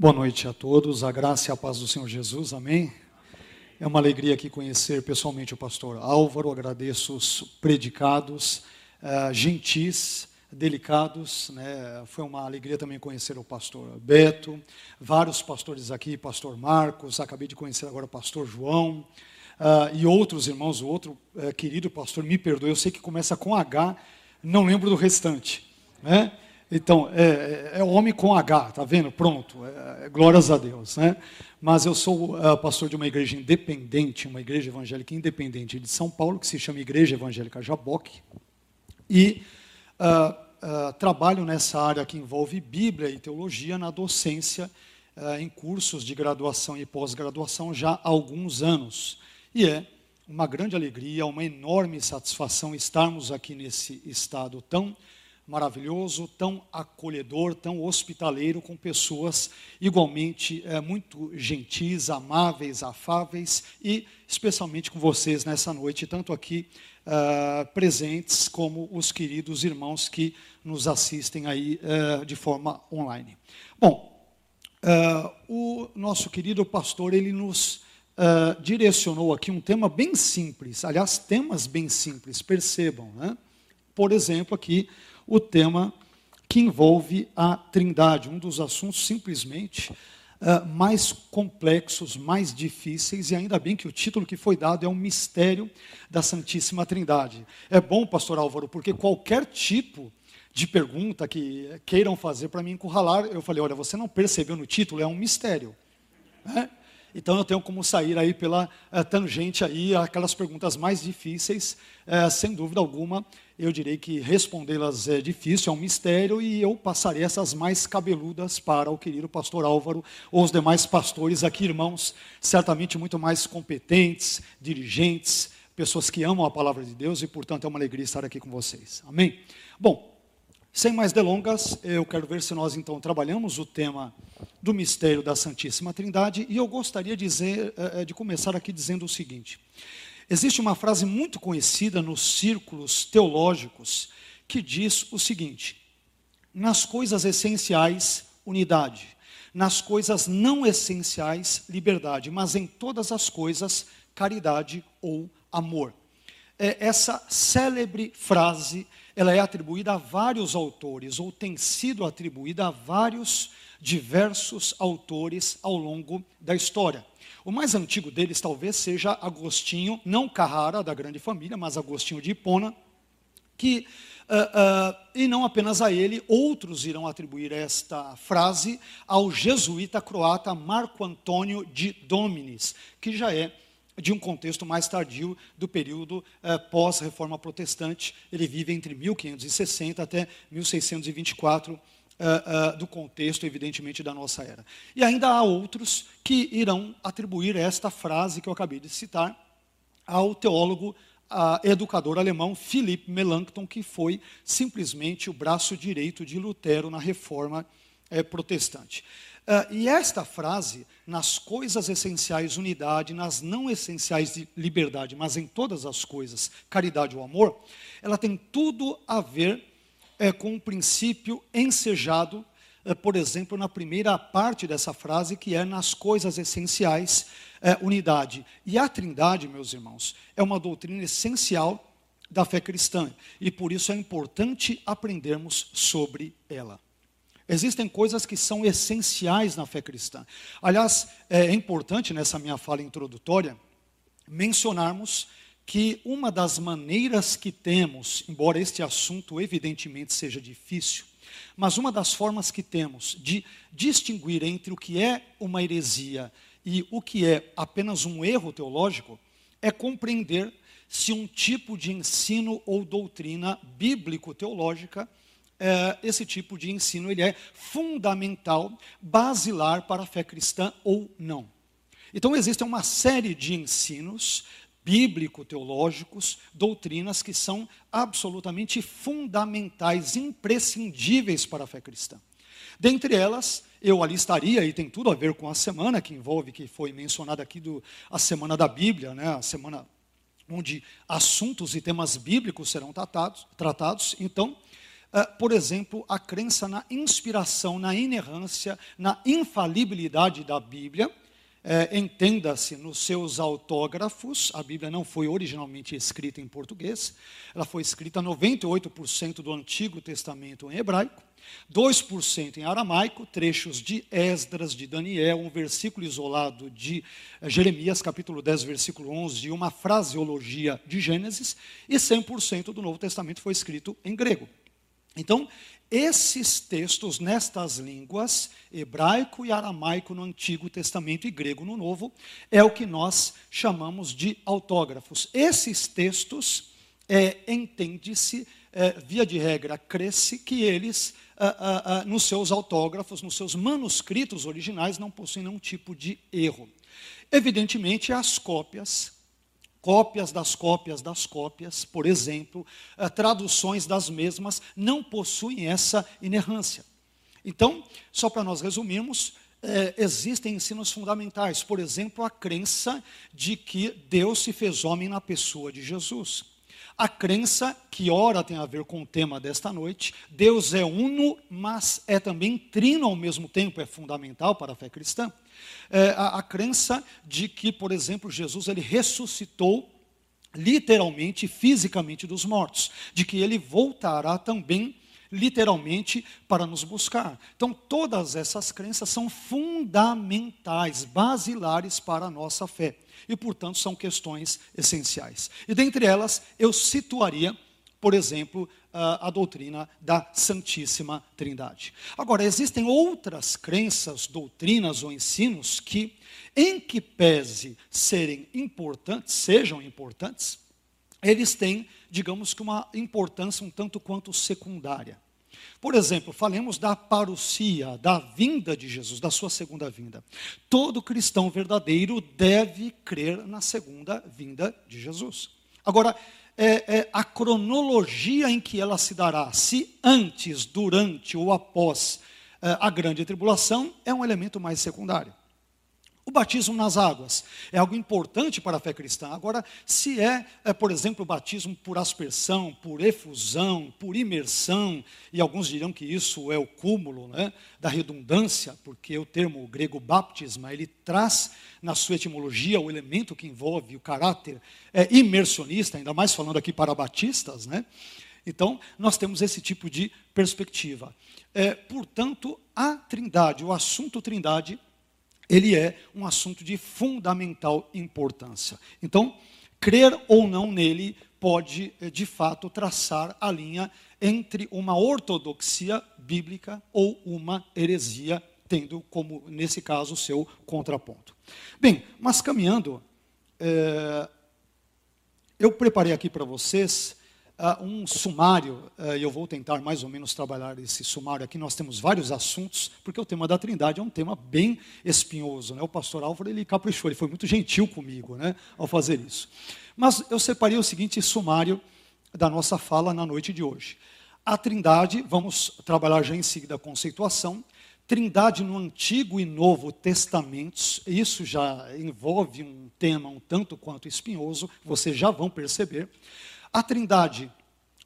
Boa noite a todos, a graça e a paz do Senhor Jesus, amém? É uma alegria aqui conhecer pessoalmente o pastor Álvaro, agradeço os predicados, uh, gentis, delicados, né? foi uma alegria também conhecer o pastor Beto, vários pastores aqui, pastor Marcos, acabei de conhecer agora o pastor João, uh, e outros irmãos, o outro uh, querido pastor, me perdoe, eu sei que começa com H, não lembro do restante, né? Então, é, é, é homem com H, tá vendo? Pronto, é, é, glórias a Deus, né? Mas eu sou uh, pastor de uma igreja independente, uma igreja evangélica independente de São Paulo, que se chama Igreja Evangélica Jaboque, e uh, uh, trabalho nessa área que envolve Bíblia e teologia na docência em cursos de graduação e pós-graduação já há alguns anos. E é uma grande alegria, uma enorme satisfação estarmos aqui nesse estado tão maravilhoso, tão acolhedor, tão hospitaleiro, com pessoas igualmente é, muito gentis, amáveis, afáveis e especialmente com vocês nessa noite, tanto aqui uh, presentes como os queridos irmãos que nos assistem aí uh, de forma online. Bom, uh, o nosso querido pastor ele nos direcionou aqui um tema bem simples, aliás, temas bem simples, percebam, né? Por exemplo, aqui o tema que envolve a Trindade, um dos assuntos simplesmente uh, mais complexos, mais difíceis, e ainda bem que o título que foi dado é o mistério da Santíssima Trindade. É bom, pastor Álvaro, porque qualquer tipo de pergunta que queiram fazer para mim encurralar, eu falei, olha, você não percebeu no título, é um mistério. Né? Então eu tenho como sair aí pela uh, tangente aí, aquelas perguntas mais difíceis, uh, sem dúvida alguma, eu direi que respondê-las é difícil, é um mistério, e eu passarei essas mais cabeludas para o querido pastor Álvaro, ou os demais pastores aqui, irmãos, certamente muito mais competentes, dirigentes, pessoas que amam a palavra de Deus, e portanto é uma alegria estar aqui com vocês. Amém? Bom, sem mais delongas, eu quero ver se nós então trabalhamos o tema do mistério da Santíssima Trindade e eu gostaria de, dizer, eh, eh, de começar aqui dizendo o seguinte: existe uma frase muito conhecida nos círculos teológicos que diz o seguinte: nas coisas essenciais, unidade, nas coisas não essenciais, liberdade, mas em todas as coisas, caridade ou amor. É essa célebre frase ela é atribuída a vários autores, ou tem sido atribuída a vários diversos autores ao longo da história. O mais antigo deles talvez seja Agostinho, não Carrara, da grande família, mas Agostinho de Hipona, que, uh, uh, e não apenas a ele, outros irão atribuir esta frase ao jesuíta croata Marco Antônio de Dominis, que já é de um contexto mais tardio do período eh, pós-reforma protestante. Ele vive entre 1560 até 1624, eh, eh, do contexto, evidentemente, da nossa era. E ainda há outros que irão atribuir esta frase que eu acabei de citar ao teólogo educador alemão Philipp Melanchthon, que foi simplesmente o braço direito de Lutero na reforma protestante. Uh, e esta frase, nas coisas essenciais, unidade, nas não essenciais, de liberdade, mas em todas as coisas, caridade ou amor, ela tem tudo a ver é, com um princípio ensejado, é, por exemplo, na primeira parte dessa frase, que é nas coisas essenciais, é, unidade. E a trindade, meus irmãos, é uma doutrina essencial da fé cristã, e por isso é importante aprendermos sobre ela. Existem coisas que são essenciais na fé cristã. Aliás, é importante nessa minha fala introdutória mencionarmos que uma das maneiras que temos, embora este assunto evidentemente seja difícil, mas uma das formas que temos de distinguir entre o que é uma heresia e o que é apenas um erro teológico é compreender se um tipo de ensino ou doutrina bíblico-teológica esse tipo de ensino ele é fundamental, basilar para a fé cristã ou não. Então existem uma série de ensinos bíblico-teológicos, doutrinas que são absolutamente fundamentais, imprescindíveis para a fé cristã. Dentre elas, eu alistaria, e tem tudo a ver com a semana que envolve, que foi mencionada aqui, do, a semana da Bíblia, né, a semana onde assuntos e temas bíblicos serão tratados. tratados. Então, por exemplo, a crença na inspiração, na inerrância, na infalibilidade da Bíblia, é, entenda-se nos seus autógrafos, a Bíblia não foi originalmente escrita em português, ela foi escrita 98% do Antigo Testamento em hebraico, 2% em aramaico, trechos de Esdras, de Daniel, um versículo isolado de eh, Jeremias, capítulo 10, versículo 11, e uma fraseologia de Gênesis, e 100% do Novo Testamento foi escrito em grego. Então, esses textos nestas línguas, hebraico e aramaico no Antigo Testamento e grego no Novo, é o que nós chamamos de autógrafos. Esses textos, é, entende-se, é, via de regra, cresce que eles, ah, ah, ah, nos seus autógrafos, nos seus manuscritos originais, não possuem nenhum tipo de erro. Evidentemente, as cópias cópias das cópias das cópias, por exemplo, eh, traduções das mesmas, não possuem essa inerrância. Então, só para nós resumirmos, é, existem ensinos fundamentais, por exemplo, a crença de que Deus se fez homem na pessoa de Jesus. A crença, que ora tem a ver com o tema desta noite, Deus é uno, mas é também trino ao mesmo tempo, é fundamental para a fé cristã. É, a, a crença de que, por exemplo, Jesus ele ressuscitou literalmente, fisicamente dos mortos, de que ele voltará também literalmente para nos buscar. Então, todas essas crenças são fundamentais, basilares para a nossa fé e, portanto, são questões essenciais. E dentre elas, eu situaria por exemplo, a doutrina da Santíssima Trindade. Agora, existem outras crenças, doutrinas ou ensinos que, em que pese serem importantes, sejam importantes, eles têm, digamos que, uma importância um tanto quanto secundária. Por exemplo, falemos da parousia, da vinda de Jesus, da sua segunda vinda. Todo cristão verdadeiro deve crer na segunda vinda de Jesus. Agora, é, é, a cronologia em que ela se dará, se antes, durante ou após é, a grande tribulação, é um elemento mais secundário. O batismo nas águas é algo importante para a fé cristã. Agora, se é, é, por exemplo, o batismo por aspersão, por efusão, por imersão, e alguns dirão que isso é o cúmulo né, da redundância, porque o termo grego baptisma, ele traz na sua etimologia o elemento que envolve o caráter é, imersionista, ainda mais falando aqui para batistas, né? Então, nós temos esse tipo de perspectiva. É, portanto, a trindade, o assunto trindade, ele é um assunto de fundamental importância. Então, crer ou não nele pode, eh, de fato, traçar a linha entre uma ortodoxia bíblica ou uma heresia, tendo como, nesse caso, seu contraponto. Bem, mas caminhando, é, eu preparei aqui para vocês uh, um sumário, uh, e eu vou tentar mais ou menos trabalhar esse sumário aqui. Nós temos vários assuntos, porque o tema da Trindade é um tema bem espinhoso. Né? O pastor Álvaro ele caprichou, ele foi muito gentil comigo né, ao fazer isso. Mas eu separei o seguinte sumário da nossa fala na noite de hoje. A Trindade, vamos trabalhar já em seguida a conceituação. Trindade no Antigo e Novo Testamentos, isso já envolve um tema um tanto quanto espinhoso, vocês já vão perceber. A Trindade,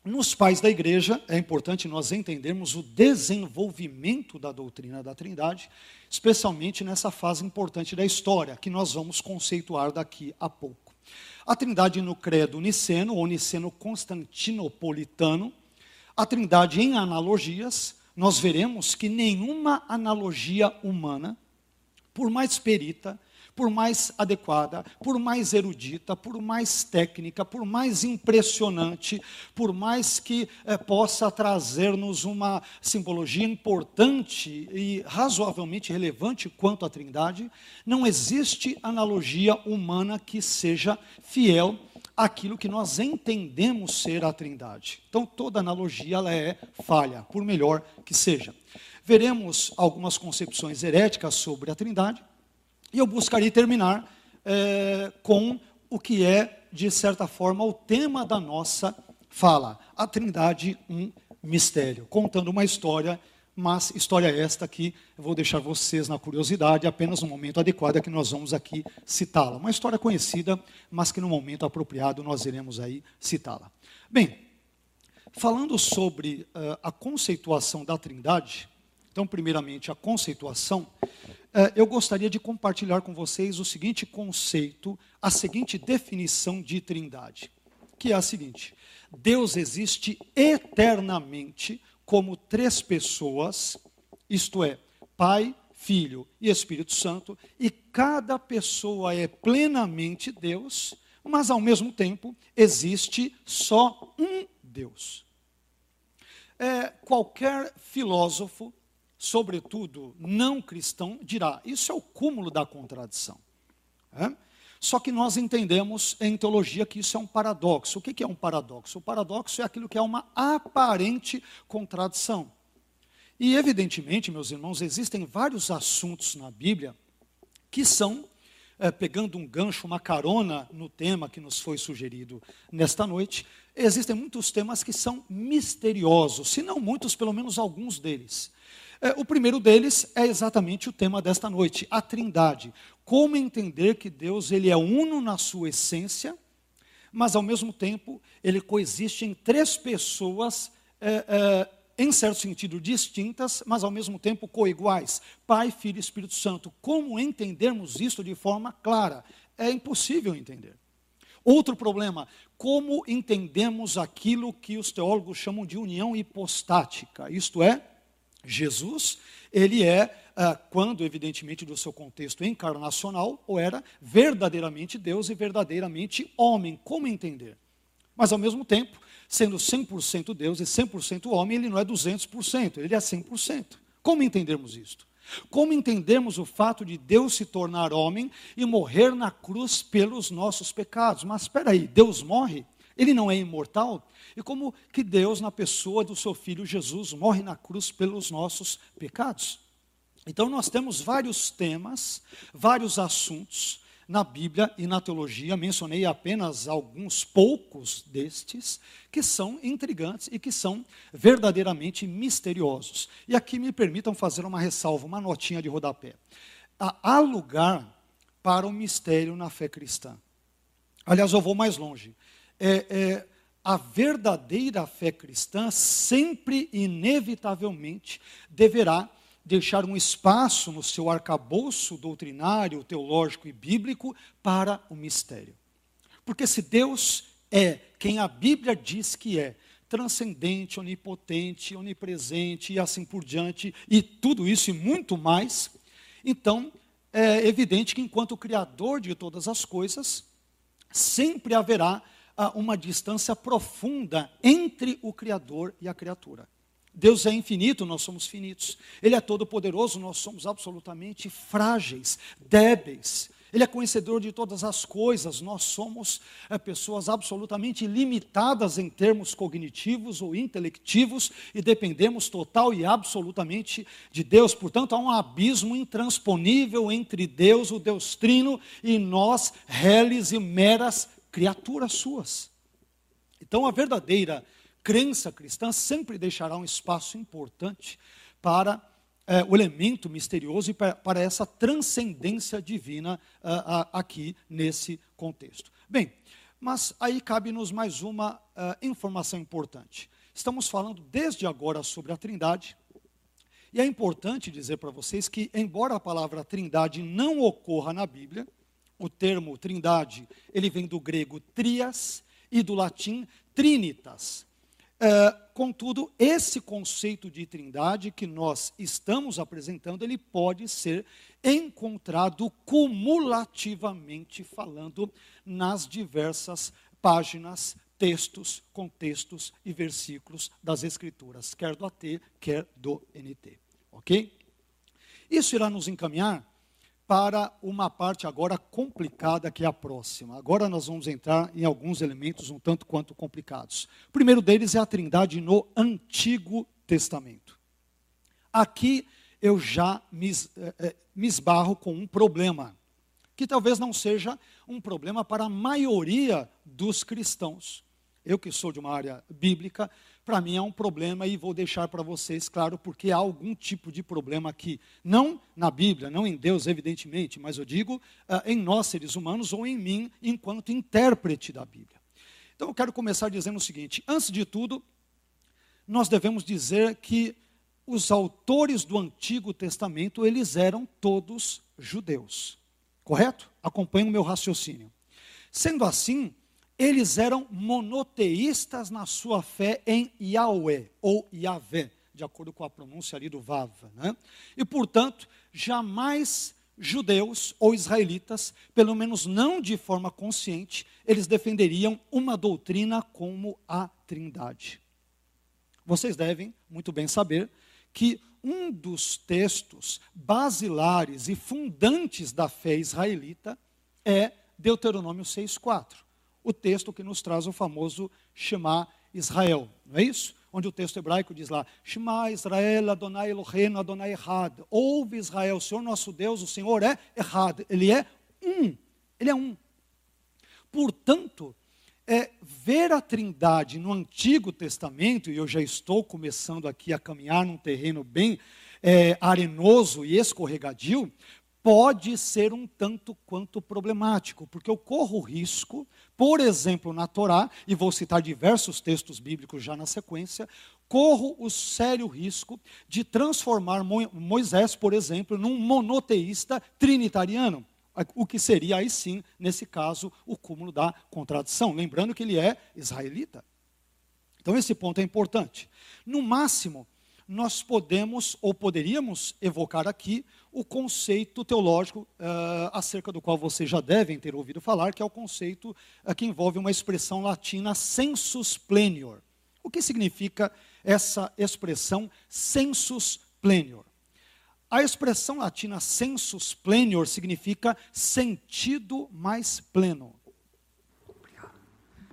nos pais da igreja, é importante nós entendermos o desenvolvimento da doutrina da Trindade, especialmente nessa fase importante da história, que nós vamos conceituar daqui a pouco. A Trindade no credo niceno, ou niceno-constantinopolitano, a Trindade em analogias, nós veremos que nenhuma analogia humana, por mais perita, por mais adequada, por mais erudita, por mais técnica, por mais impressionante, por mais que eh, possa trazer-nos uma simbologia importante e razoavelmente relevante quanto à Trindade, não existe analogia humana que seja fiel àquilo que nós entendemos ser a Trindade. Então, toda analogia ela é falha, por melhor que seja. Veremos algumas concepções heréticas sobre a Trindade E eu buscaria terminar é, com o que é, de certa forma, o tema da nossa fala: a Trindade, um mistério, contando uma história, mas história esta que eu vou deixar vocês na curiosidade, apenas no momento adequado é que nós vamos aqui citá-la. Uma história conhecida, mas que no momento apropriado nós iremos aí citá-la. Bem, falando sobre uh, a conceituação da Trindade, então, primeiramente, a conceituação, eu gostaria de compartilhar com vocês o seguinte conceito, a seguinte definição de Trindade, que é a seguinte: Deus existe eternamente como três pessoas, isto é, Pai, Filho e Espírito Santo, e cada pessoa é plenamente Deus, mas ao mesmo tempo existe só um Deus. É, qualquer filósofo, sobretudo não cristão, dirá: isso é o cúmulo da contradição. É? Só que nós entendemos em teologia que isso é um paradoxo. O que é um paradoxo? O paradoxo é aquilo que é uma aparente contradição. E, evidentemente, meus irmãos, existem vários assuntos na Bíblia que são, é, pegando um gancho, uma carona no tema que nos foi sugerido nesta noite, existem muitos temas que são misteriosos, se não muitos, pelo menos alguns deles. É, o primeiro deles é exatamente o tema desta noite, a Trindade. Como entender que Deus ele é uno na sua essência, mas ao mesmo tempo ele coexiste em três pessoas, é, é, em certo sentido distintas, mas ao mesmo tempo coiguais: Pai, Filho e Espírito Santo. Como entendermos isso de forma clara? É impossível entender. Outro problema, como entendemos aquilo que os teólogos chamam de união hipostática, isto é, Jesus, ele é, ah, quando evidentemente do seu contexto encarnacional, ou era verdadeiramente Deus e verdadeiramente homem. Como entender? Mas ao mesmo tempo, sendo 100% Deus e 100% homem, ele não é 200%, ele é 100%. Como entendermos isto? Como entendermos o fato de Deus se tornar homem e morrer na cruz pelos nossos pecados? Mas espera aí, Deus morre? Ele não é imortal? E como que Deus, na pessoa do seu filho Jesus, morre na cruz pelos nossos pecados? Então, nós temos vários temas, vários assuntos na Bíblia e na teologia, mencionei apenas alguns poucos destes, que são intrigantes e que são verdadeiramente misteriosos. E aqui me permitam fazer uma ressalva, uma notinha de rodapé. Há lugar para o mistério na fé cristã. Aliás, eu vou mais longe é, é, a verdadeira fé cristã sempre, inevitavelmente, deverá deixar um espaço no seu arcabouço doutrinário, teológico e bíblico para o mistério. Porque se Deus é quem a Bíblia diz que é, transcendente, onipotente, onipresente e assim por diante, e tudo isso e muito mais, então é evidente que enquanto Criador de todas as coisas, sempre haverá uma distância profunda entre o Criador e a criatura. Deus é infinito, nós somos finitos. Ele é todo-poderoso, nós somos absolutamente frágeis, débeis. Ele é conhecedor de todas as coisas, nós somos é, pessoas absolutamente limitadas em termos cognitivos ou intelectivos e dependemos total e absolutamente de Deus. Portanto, há um abismo intransponível entre Deus, o Deus Trino, e nós, réis e meras criaturas suas. Então, a verdadeira crença cristã sempre deixará um espaço importante para é, o elemento misterioso e para, para essa transcendência divina uh, uh, aqui nesse contexto. Bem, mas aí cabe-nos mais uma uh, informação importante. Estamos falando desde agora sobre a Trindade, e é importante dizer para vocês que, embora a palavra Trindade não ocorra na Bíblia, o termo trindade, ele vem do grego trias e do latim trinitas. É, contudo, esse conceito de trindade que nós estamos apresentando, ele pode ser encontrado cumulativamente falando nas diversas páginas, textos, contextos e versículos das Escrituras, quer do AT, quer do NT. Ok? Isso irá nos encaminhar para uma parte agora complicada que é a próxima. Agora nós vamos entrar em alguns elementos um tanto quanto complicados. O primeiro deles é a Trindade no Antigo Testamento. Aqui eu já me, é, me esbarro com um problema. que talvez não seja um problema para a maioria dos cristãos. Eu que sou de uma área bíblica, para mim é um problema e vou deixar para vocês claro porque há algum tipo de problema aqui. Não na Bíblia, não em Deus, evidentemente, mas eu digo uh, em nós, seres humanos, ou em mim, enquanto intérprete da Bíblia. Então eu quero começar dizendo o seguinte: antes de tudo, nós devemos dizer que os autores do Antigo Testamento, eles eram todos judeus. Correto? Acompanhe o meu raciocínio. Sendo assim, eles eram monoteístas na sua fé em Yahweh, ou Yahvé, de acordo com a pronúncia ali do Vav. Né? E, portanto, jamais judeus ou israelitas, pelo menos não de forma consciente, eles defenderiam uma doutrina como a Trindade. Vocês devem muito bem saber que um dos textos basilares e fundantes da fé israelita é Deuteronômio 6,4, o texto que nos traz o famoso Shema Israel, não é isso? Onde o texto hebraico diz lá: Shema Israel, Adonai Eloheinu, Adonai Errad. Ouve Israel, o Senhor nosso Deus, o Senhor é Errad. Ele é um. Ele é um. Portanto, é, ver a Trindade no Antigo Testamento, e eu já estou começando aqui a caminhar num terreno bem é, arenoso e escorregadio, pode ser um tanto quanto problemático, porque eu corro risco, por exemplo, na Torá, e vou citar diversos textos bíblicos já na sequência, corro o sério risco de transformar Moisés, por exemplo, num monoteísta trinitariano. O que seria aí sim, nesse caso, o cúmulo da contradição. Lembrando que ele é israelita. Então, esse ponto é importante. No máximo, nós podemos ou poderíamos evocar aqui o conceito teológico uh, acerca do qual vocês já devem ter ouvido falar, que é o conceito uh, que envolve uma expressão latina sensus plenior. O que significa essa expressão sensus plenior? A expressão latina sensus plenior significa sentido mais pleno.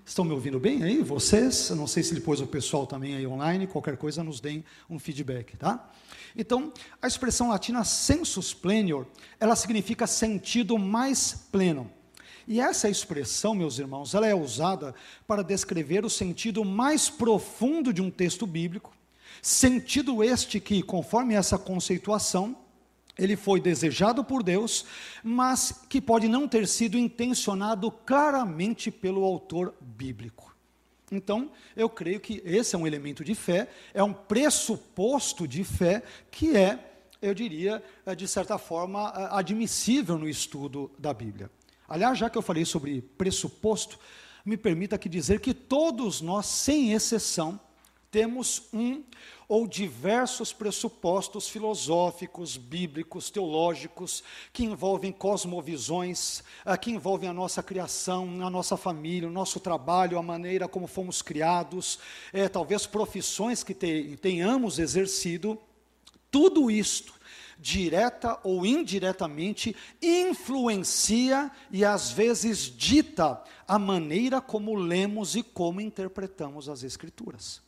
Estão me ouvindo bem aí? Vocês? Eu não sei se depois o pessoal também aí online, qualquer coisa nos deem um feedback, tá? Então, a expressão latina sensus plenior, ela significa sentido mais pleno. E essa expressão, meus irmãos, ela é usada para descrever o sentido mais profundo de um texto bíblico Sentido este que, conforme essa conceituação, ele foi desejado por Deus, mas que pode não ter sido intencionado claramente pelo autor bíblico. Então, eu creio que esse é um elemento de fé, é um pressuposto de fé que é, eu diria, eh, de certa forma, eh, admissível no estudo da Bíblia. Aliás, já que eu falei sobre pressuposto, me permita aqui dizer que todos nós, sem exceção, temos um ou diversos pressupostos filosóficos, bíblicos, teológicos, que envolvem cosmovisões, ah, que envolvem a nossa criação, a nossa família, o nosso trabalho, a maneira como fomos criados, é, talvez profissões que tenhamos exercido. Tudo isto, direta ou indiretamente, influencia e às vezes dita a maneira como lemos e como interpretamos as Escrituras.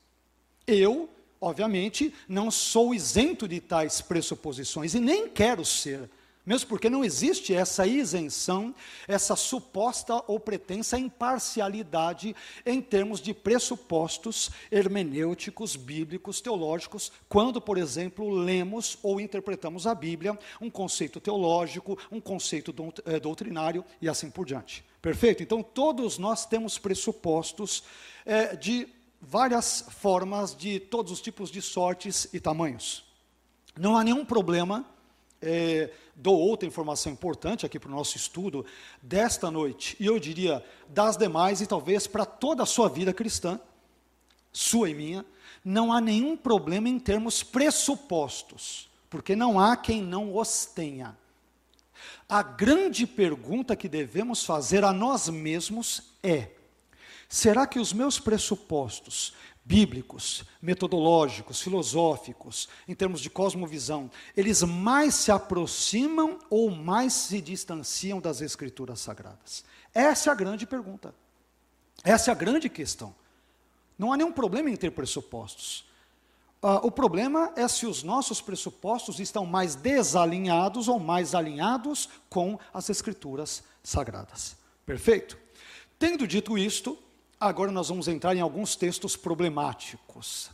Eu, obviamente, não sou isento de tais pressuposições e nem quero ser, mesmo porque não existe essa isenção, essa suposta ou pretensa imparcialidade em termos de pressupostos hermenêuticos, bíblicos, teológicos, quando, por exemplo, lemos ou interpretamos a Bíblia, um conceito teológico, um conceito eh, doutrinário e assim por diante. Perfeito? Então, todos nós temos pressupostos é, de várias formas de todos os tipos de sortes e tamanhos. Não há nenhum problema. É, dou outra informação importante aqui para o nosso estudo desta noite, e eu diria das demais, e talvez para toda a sua vida cristã, sua e minha, não há nenhum problema em termos pressupostos, porque não há quem não os tenha. A grande pergunta que devemos fazer a nós mesmos é: Será que os meus pressupostos bíblicos, metodológicos, filosóficos, em termos de cosmovisão, eles mais se aproximam ou mais se distanciam das escrituras sagradas? Essa é a grande pergunta. Essa é a grande questão. Não há nenhum problema em ter pressupostos. Uh, o problema é se os nossos pressupostos estão mais desalinhados ou mais alinhados com as Escrituras sagradas. Perfeito? Tendo dito isto, agora nós vamos entrar em alguns textos problemáticos.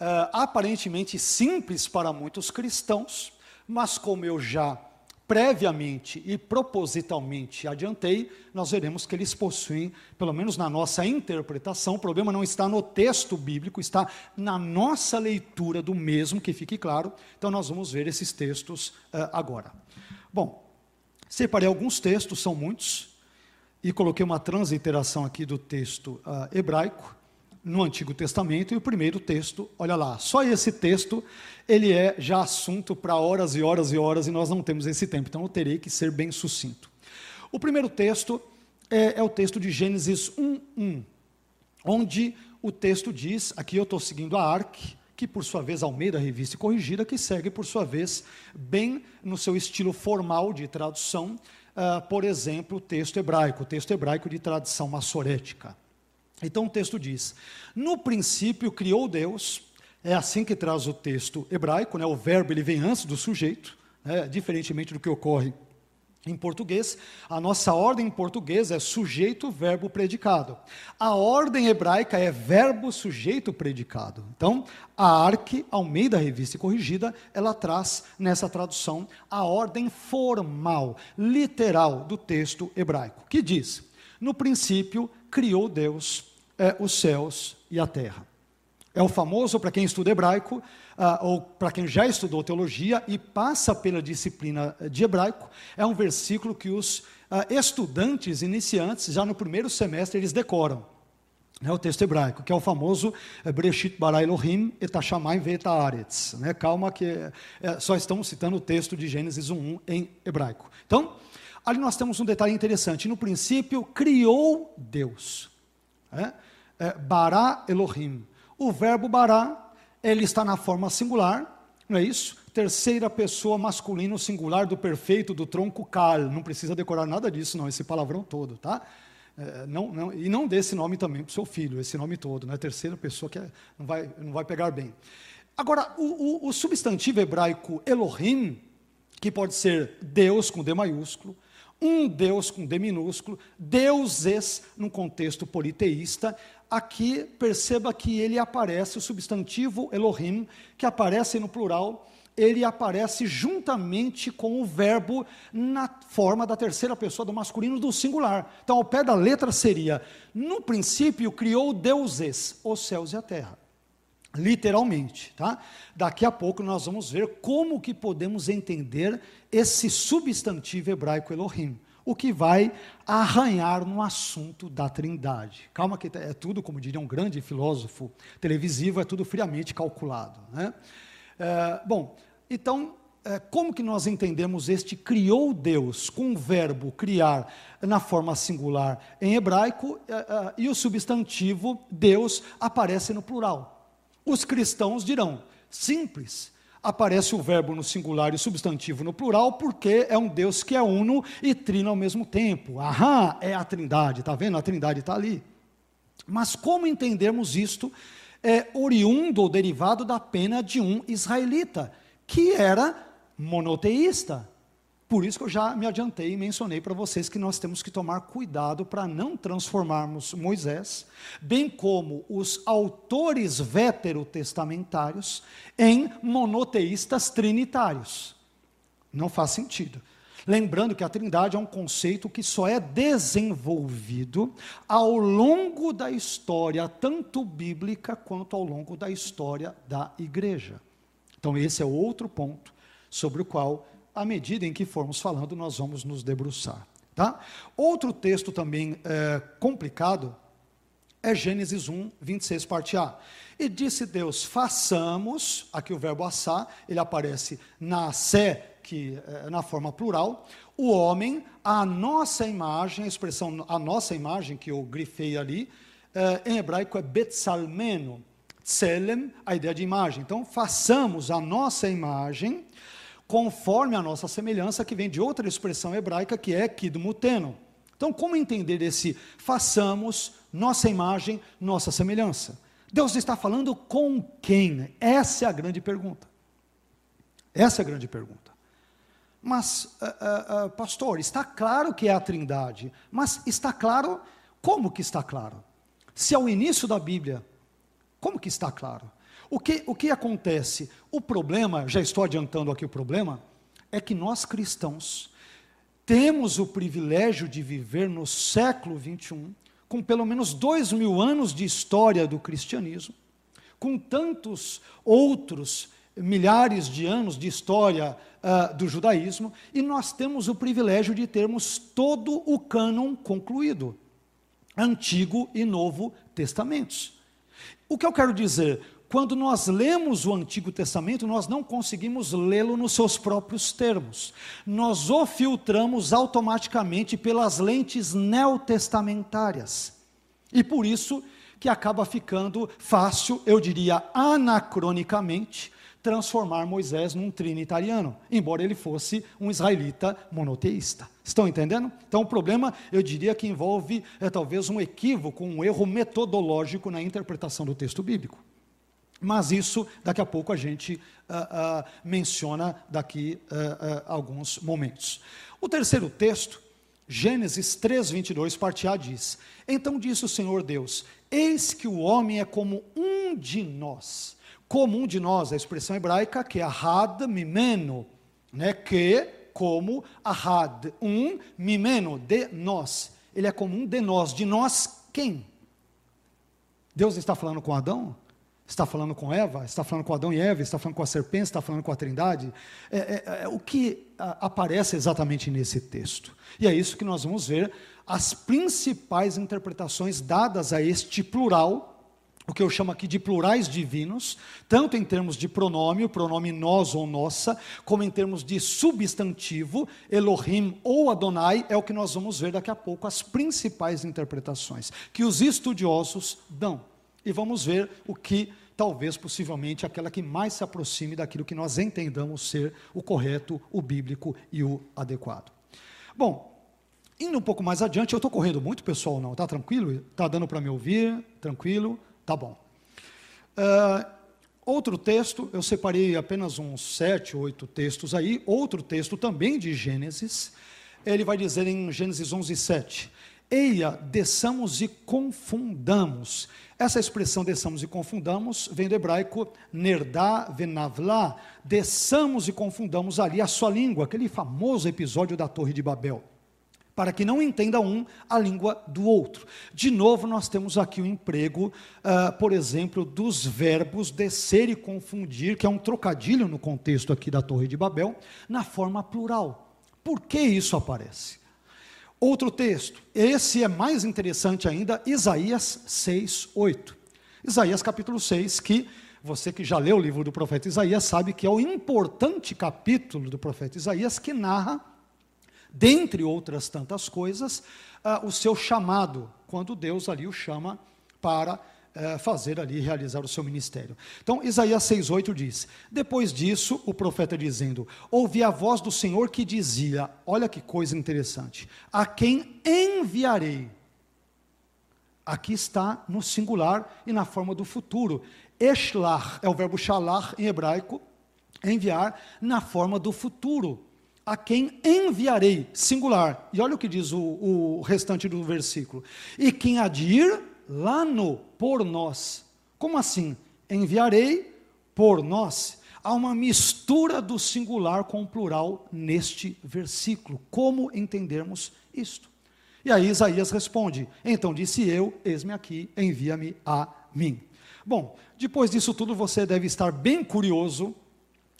Uh, aparentemente simples para muitos cristãos, mas como eu já previamente e propositalmente adiantei, nós veremos que eles possuem, pelo menos na nossa interpretação, o problema não está no texto bíblico, está na nossa leitura do mesmo, que fique claro. Então nós vamos ver esses textos uh, agora. Bom, separei alguns textos, são muitos, e coloquei uma transliteração aqui do texto uh, hebraico no Antigo Testamento, e o primeiro texto, olha lá, só esse texto, ele é já assunto para horas e horas e horas, e nós não temos esse tempo, então eu terei que ser bem sucinto. O primeiro texto é, é o texto de Gênesis 1.1, onde o texto diz, aqui eu estou seguindo a ARC, que por sua vez Almeida Revista e Corrigida, que segue por sua vez bem no seu estilo formal de tradução, uh, por exemplo, o texto hebraico, o texto hebraico de tradição massorética. Então o texto diz: No princípio criou Deus, é assim que traz o texto hebraico, né? o verbo ele vem antes do sujeito, né? diferentemente do que ocorre em português. A nossa ordem em português é sujeito, verbo, predicado. A ordem hebraica é verbo, sujeito, predicado. Então, a Arque, Almeida Revista e Corrigida, ela traz nessa tradução a ordem formal, literal do texto hebraico, que diz: No princípio criou Deus é, os céus e a terra. É o famoso, para quem estuda hebraico, uh, ou para quem já estudou teologia e passa pela disciplina de hebraico, é um versículo que os uh, estudantes iniciantes, já no primeiro semestre, eles decoram. É o texto hebraico, que é o famoso eh, Breshit bara Elohim et hashamayim ve'et haaretz. Né? Calma que é, só estamos citando o texto de Gênesis 1.1 em hebraico. Então, ali nós temos um detalhe interessante. No princípio, criou Deus. É? é, bará Elohim. O verbo bará, ele está na forma singular, não é isso? Terceira pessoa masculino singular do perfeito do tronco kal. Não precisa decorar nada disso, não, esse palavrão todo, tá? É, não, não, e não dê esse nome também para o seu filho, esse nome todo, né? Terceira pessoa que é, não, vai, não vai pegar bem. Agora, o, o, o substantivo hebraico Elohim, que pode ser Deus com D maiúsculo, um Deus com D minúsculo, deuses num contexto politeísta. Aqui perceba que ele aparece, o substantivo Elohim, que aparece no plural, ele aparece juntamente com o verbo na forma da terceira pessoa do masculino do singular. Então, ao pé da letra seria: no princípio criou deuses, os céus e a terra literalmente, tá? Daqui a pouco nós vamos ver como que podemos entender esse substantivo hebraico Elohim, o que vai arranhar no assunto da Trindade. Calma que é tudo, como diria um grande filósofo televisivo, é tudo friamente calculado, né? É, bom, então é, como que nós entendemos este criou Deus com o verbo criar na forma singular em hebraico é, é, e o substantivo Deus aparece no plural? Os cristãos dirão: simples. Aparece o verbo no singular e o substantivo no plural, porque é um Deus que é uno e trino ao mesmo tempo. Aham, é a trindade, está vendo? A trindade está ali. Mas como entendermos isto é oriundo ou derivado da pena de um israelita, que era monoteísta. Por isso que eu já me adiantei e mencionei para vocês que nós temos que tomar cuidado para não transformarmos Moisés, bem como os autores veterotestamentários, em monoteístas trinitários. Não faz sentido. Lembrando que a Trindade é um conceito que só é desenvolvido ao longo da história, tanto bíblica quanto ao longo da história da igreja. Então, esse é outro ponto sobre o qual à medida em que formos falando, nós vamos nos debruçar. Tá? Outro texto também é, complicado é Gênesis 1, 26, parte A. E disse Deus: façamos, aqui o verbo assar, ele aparece na sé, que é na forma plural, o homem, a nossa imagem, a expressão a nossa imagem, que eu grifei ali, é, em hebraico é betsalmeno, tselem, a ideia de imagem. Então, façamos a nossa imagem conforme a nossa semelhança, que vem de outra expressão hebraica, que é kidmuteno. Então, como entender esse façamos nossa imagem, nossa semelhança? Deus está falando com quem? Essa é a grande pergunta. Essa é a grande pergunta. Mas, uh, uh, pastor, está claro que é a Trindade, mas está claro como que está claro? Se ao início da Bíblia, como que está claro? O que, o que acontece? O problema, já estou adiantando aqui o problema, é que nós cristãos temos o privilégio de viver no século 21, com pelo menos dois mil anos de história do cristianismo, com tantos outros milhares de anos de história uh, do judaísmo, e nós temos o privilégio de termos todo o cânon concluído, Antigo e Novo Testamentos. O que eu quero dizer? Quando nós lemos o Antigo Testamento, nós não conseguimos lê-lo nos seus próprios termos. Nós o filtramos automaticamente pelas lentes neotestamentárias. E por isso que acaba ficando fácil, eu diria anacronicamente, transformar Moisés num trinitariano, embora ele fosse um israelita monoteísta. Estão entendendo? Então o problema, eu diria que envolve é, talvez um equívoco, um erro metodológico na interpretação do texto bíblico. Mas isso, daqui a pouco, a gente uh, uh, menciona daqui uh, alguns momentos. O terceiro texto, Gênesis 3, 22, parte A diz: Então disse o Senhor Deus: Eis que o homem é como um de nós. Como um de nós, a expressão hebraica que é ahad mimeno, né, que como ahad, um mimeno, de nós. Ele é como um de nós. De nós quem? Deus está falando com Adão? Está falando com Eva, está falando com Adão e Eva, está falando com a serpente, está falando com a trindade. É, é, é o que aparece exatamente nesse texto. E é isso que nós vamos ver, as principais interpretações dadas a este plural, o que eu chamo aqui de plurais divinos, tanto em termos de pronome, o pronome nós ou nossa, como em termos de substantivo, Elohim ou Adonai, é o que nós vamos ver daqui a pouco, as principais interpretações que os estudiosos dão e vamos ver o que talvez possivelmente aquela que mais se aproxime daquilo que nós entendamos ser o correto, o bíblico e o adequado. Bom, indo um pouco mais adiante, eu estou correndo muito, pessoal, não? Está tranquilo? Está dando para me ouvir? Tranquilo? Tá bom. Uh, outro texto, eu separei apenas uns sete, oito textos aí. Outro texto também de Gênesis, ele vai dizer em Gênesis 11, 7. Eia, desçamos e confundamos. Essa expressão desçamos e confundamos vem do hebraico nerdá venavlá, desçamos e confundamos ali a sua língua, aquele famoso episódio da Torre de Babel, para que não entenda um a língua do outro. De novo, nós temos aqui o emprego, uh, por exemplo, dos verbos descer e confundir, que é um trocadilho no contexto aqui da Torre de Babel, na forma plural. Por que isso aparece? Outro texto, esse é mais interessante ainda, Isaías 6, 8. Isaías capítulo 6, que você que já leu o livro do profeta Isaías sabe que é o importante capítulo do profeta Isaías que narra, dentre outras tantas coisas, uh, o seu chamado, quando Deus ali o chama para fazer ali, realizar o seu ministério. Então, Isaías 6,8 diz: Depois disso, o profeta dizendo: Ouvi a voz do Senhor que dizia: Olha que coisa interessante, a quem enviarei? Aqui está no singular e na forma do futuro. Eshlar é o verbo shalar em hebraico, enviar, na forma do futuro. A quem enviarei, singular. E olha o que diz o, o restante do versículo. E quem há de ir, lá no por nós. Como assim? Enviarei por nós. Há uma mistura do singular com o plural neste versículo. Como entendermos isto? E aí Isaías responde: Então disse eu, eis-me aqui, envia-me a mim. Bom, depois disso tudo, você deve estar bem curioso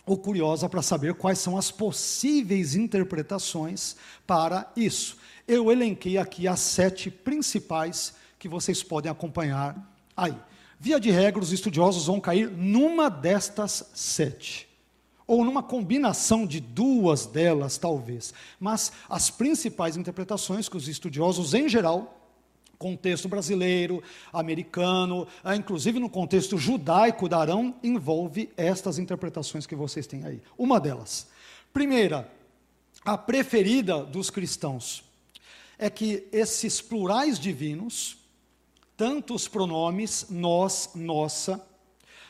ou curiosa para saber quais são as possíveis interpretações para isso. Eu elenquei aqui as sete principais que vocês podem acompanhar aí. Via de regra, os estudiosos vão cair numa destas sete. Ou numa combinação de duas delas, talvez. Mas as principais interpretações que os estudiosos, em geral, contexto brasileiro, americano, ah, inclusive no contexto judaico darão, envolve estas interpretações que vocês têm aí. Uma delas. Primeira, a preferida dos cristãos é que esses plurais divinos tanto os pronomes nós, nossa,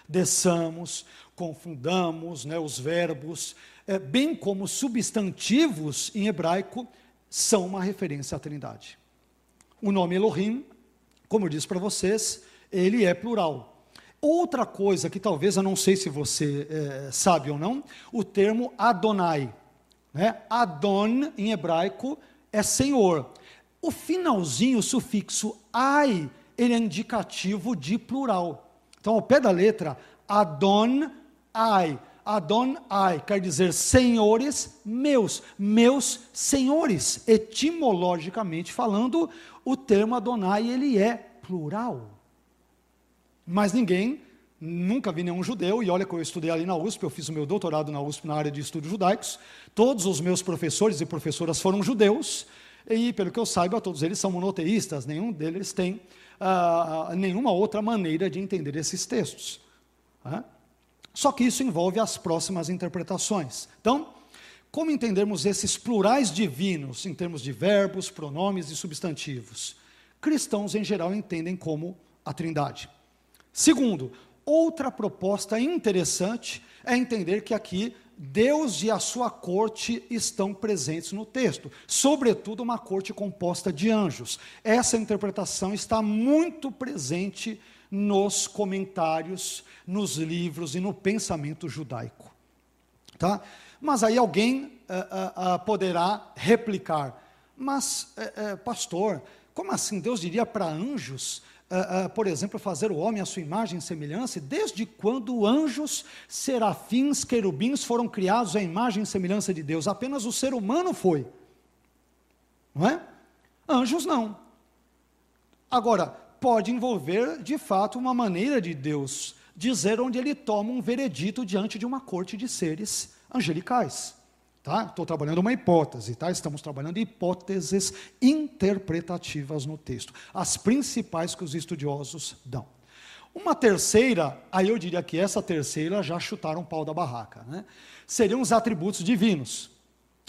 desçamos, confundamos né, os verbos, é, bem como substantivos em hebraico, são uma referência à Trindade. O nome Elohim, como eu disse para vocês, ele é plural. Outra coisa que talvez eu não sei se você é, sabe ou não, o termo Adonai. Né? Adon, em hebraico, é Senhor. O finalzinho, o sufixo ai, ele é indicativo de plural. Então, ao pé da letra, Adon ai. Adon ai quer dizer senhores meus, meus senhores. Etimologicamente falando, o termo Adonai ele é plural. Mas ninguém, nunca vi nenhum judeu, e olha que eu estudei ali na USP, eu fiz o meu doutorado na USP na área de estudos judaicos. Todos os meus professores e professoras foram judeus, e pelo que eu saiba, todos eles são monoteístas, nenhum deles tem ah, nenhuma outra maneira de entender esses textos. Ah? Só que isso envolve as próximas interpretações. Então, como entendermos esses plurais divinos em termos de verbos, pronomes e substantivos? Cristãos, em geral, entendem como a Trindade. Segundo, outra proposta interessante é entender que aqui Deus e a sua corte estão presentes no texto, sobretudo uma corte composta de anjos. Essa interpretação está muito presente nos comentários, nos livros e no pensamento judaico. Tá? Mas aí alguém uh, uh, uh, poderá replicar: mas, eh, pastor, como assim Deus diria para anjos? Uh, uh, por exemplo, fazer o homem à sua imagem e semelhança, desde quando anjos, serafins, querubins foram criados à imagem e semelhança de Deus? Apenas o ser humano foi. Não é? Anjos não. Agora, pode envolver, de fato, uma maneira de Deus dizer onde ele toma um veredito diante de uma corte de seres angelicais. Tá? Estou trabalhando uma hipótese, tá? Estamos trabalhando hipóteses interpretativas no texto, as principais que os estudiosos dão. Uma terceira, aí eu diria que essa terceira já chutaram o pau da barraca, né? Seriam os atributos divinos.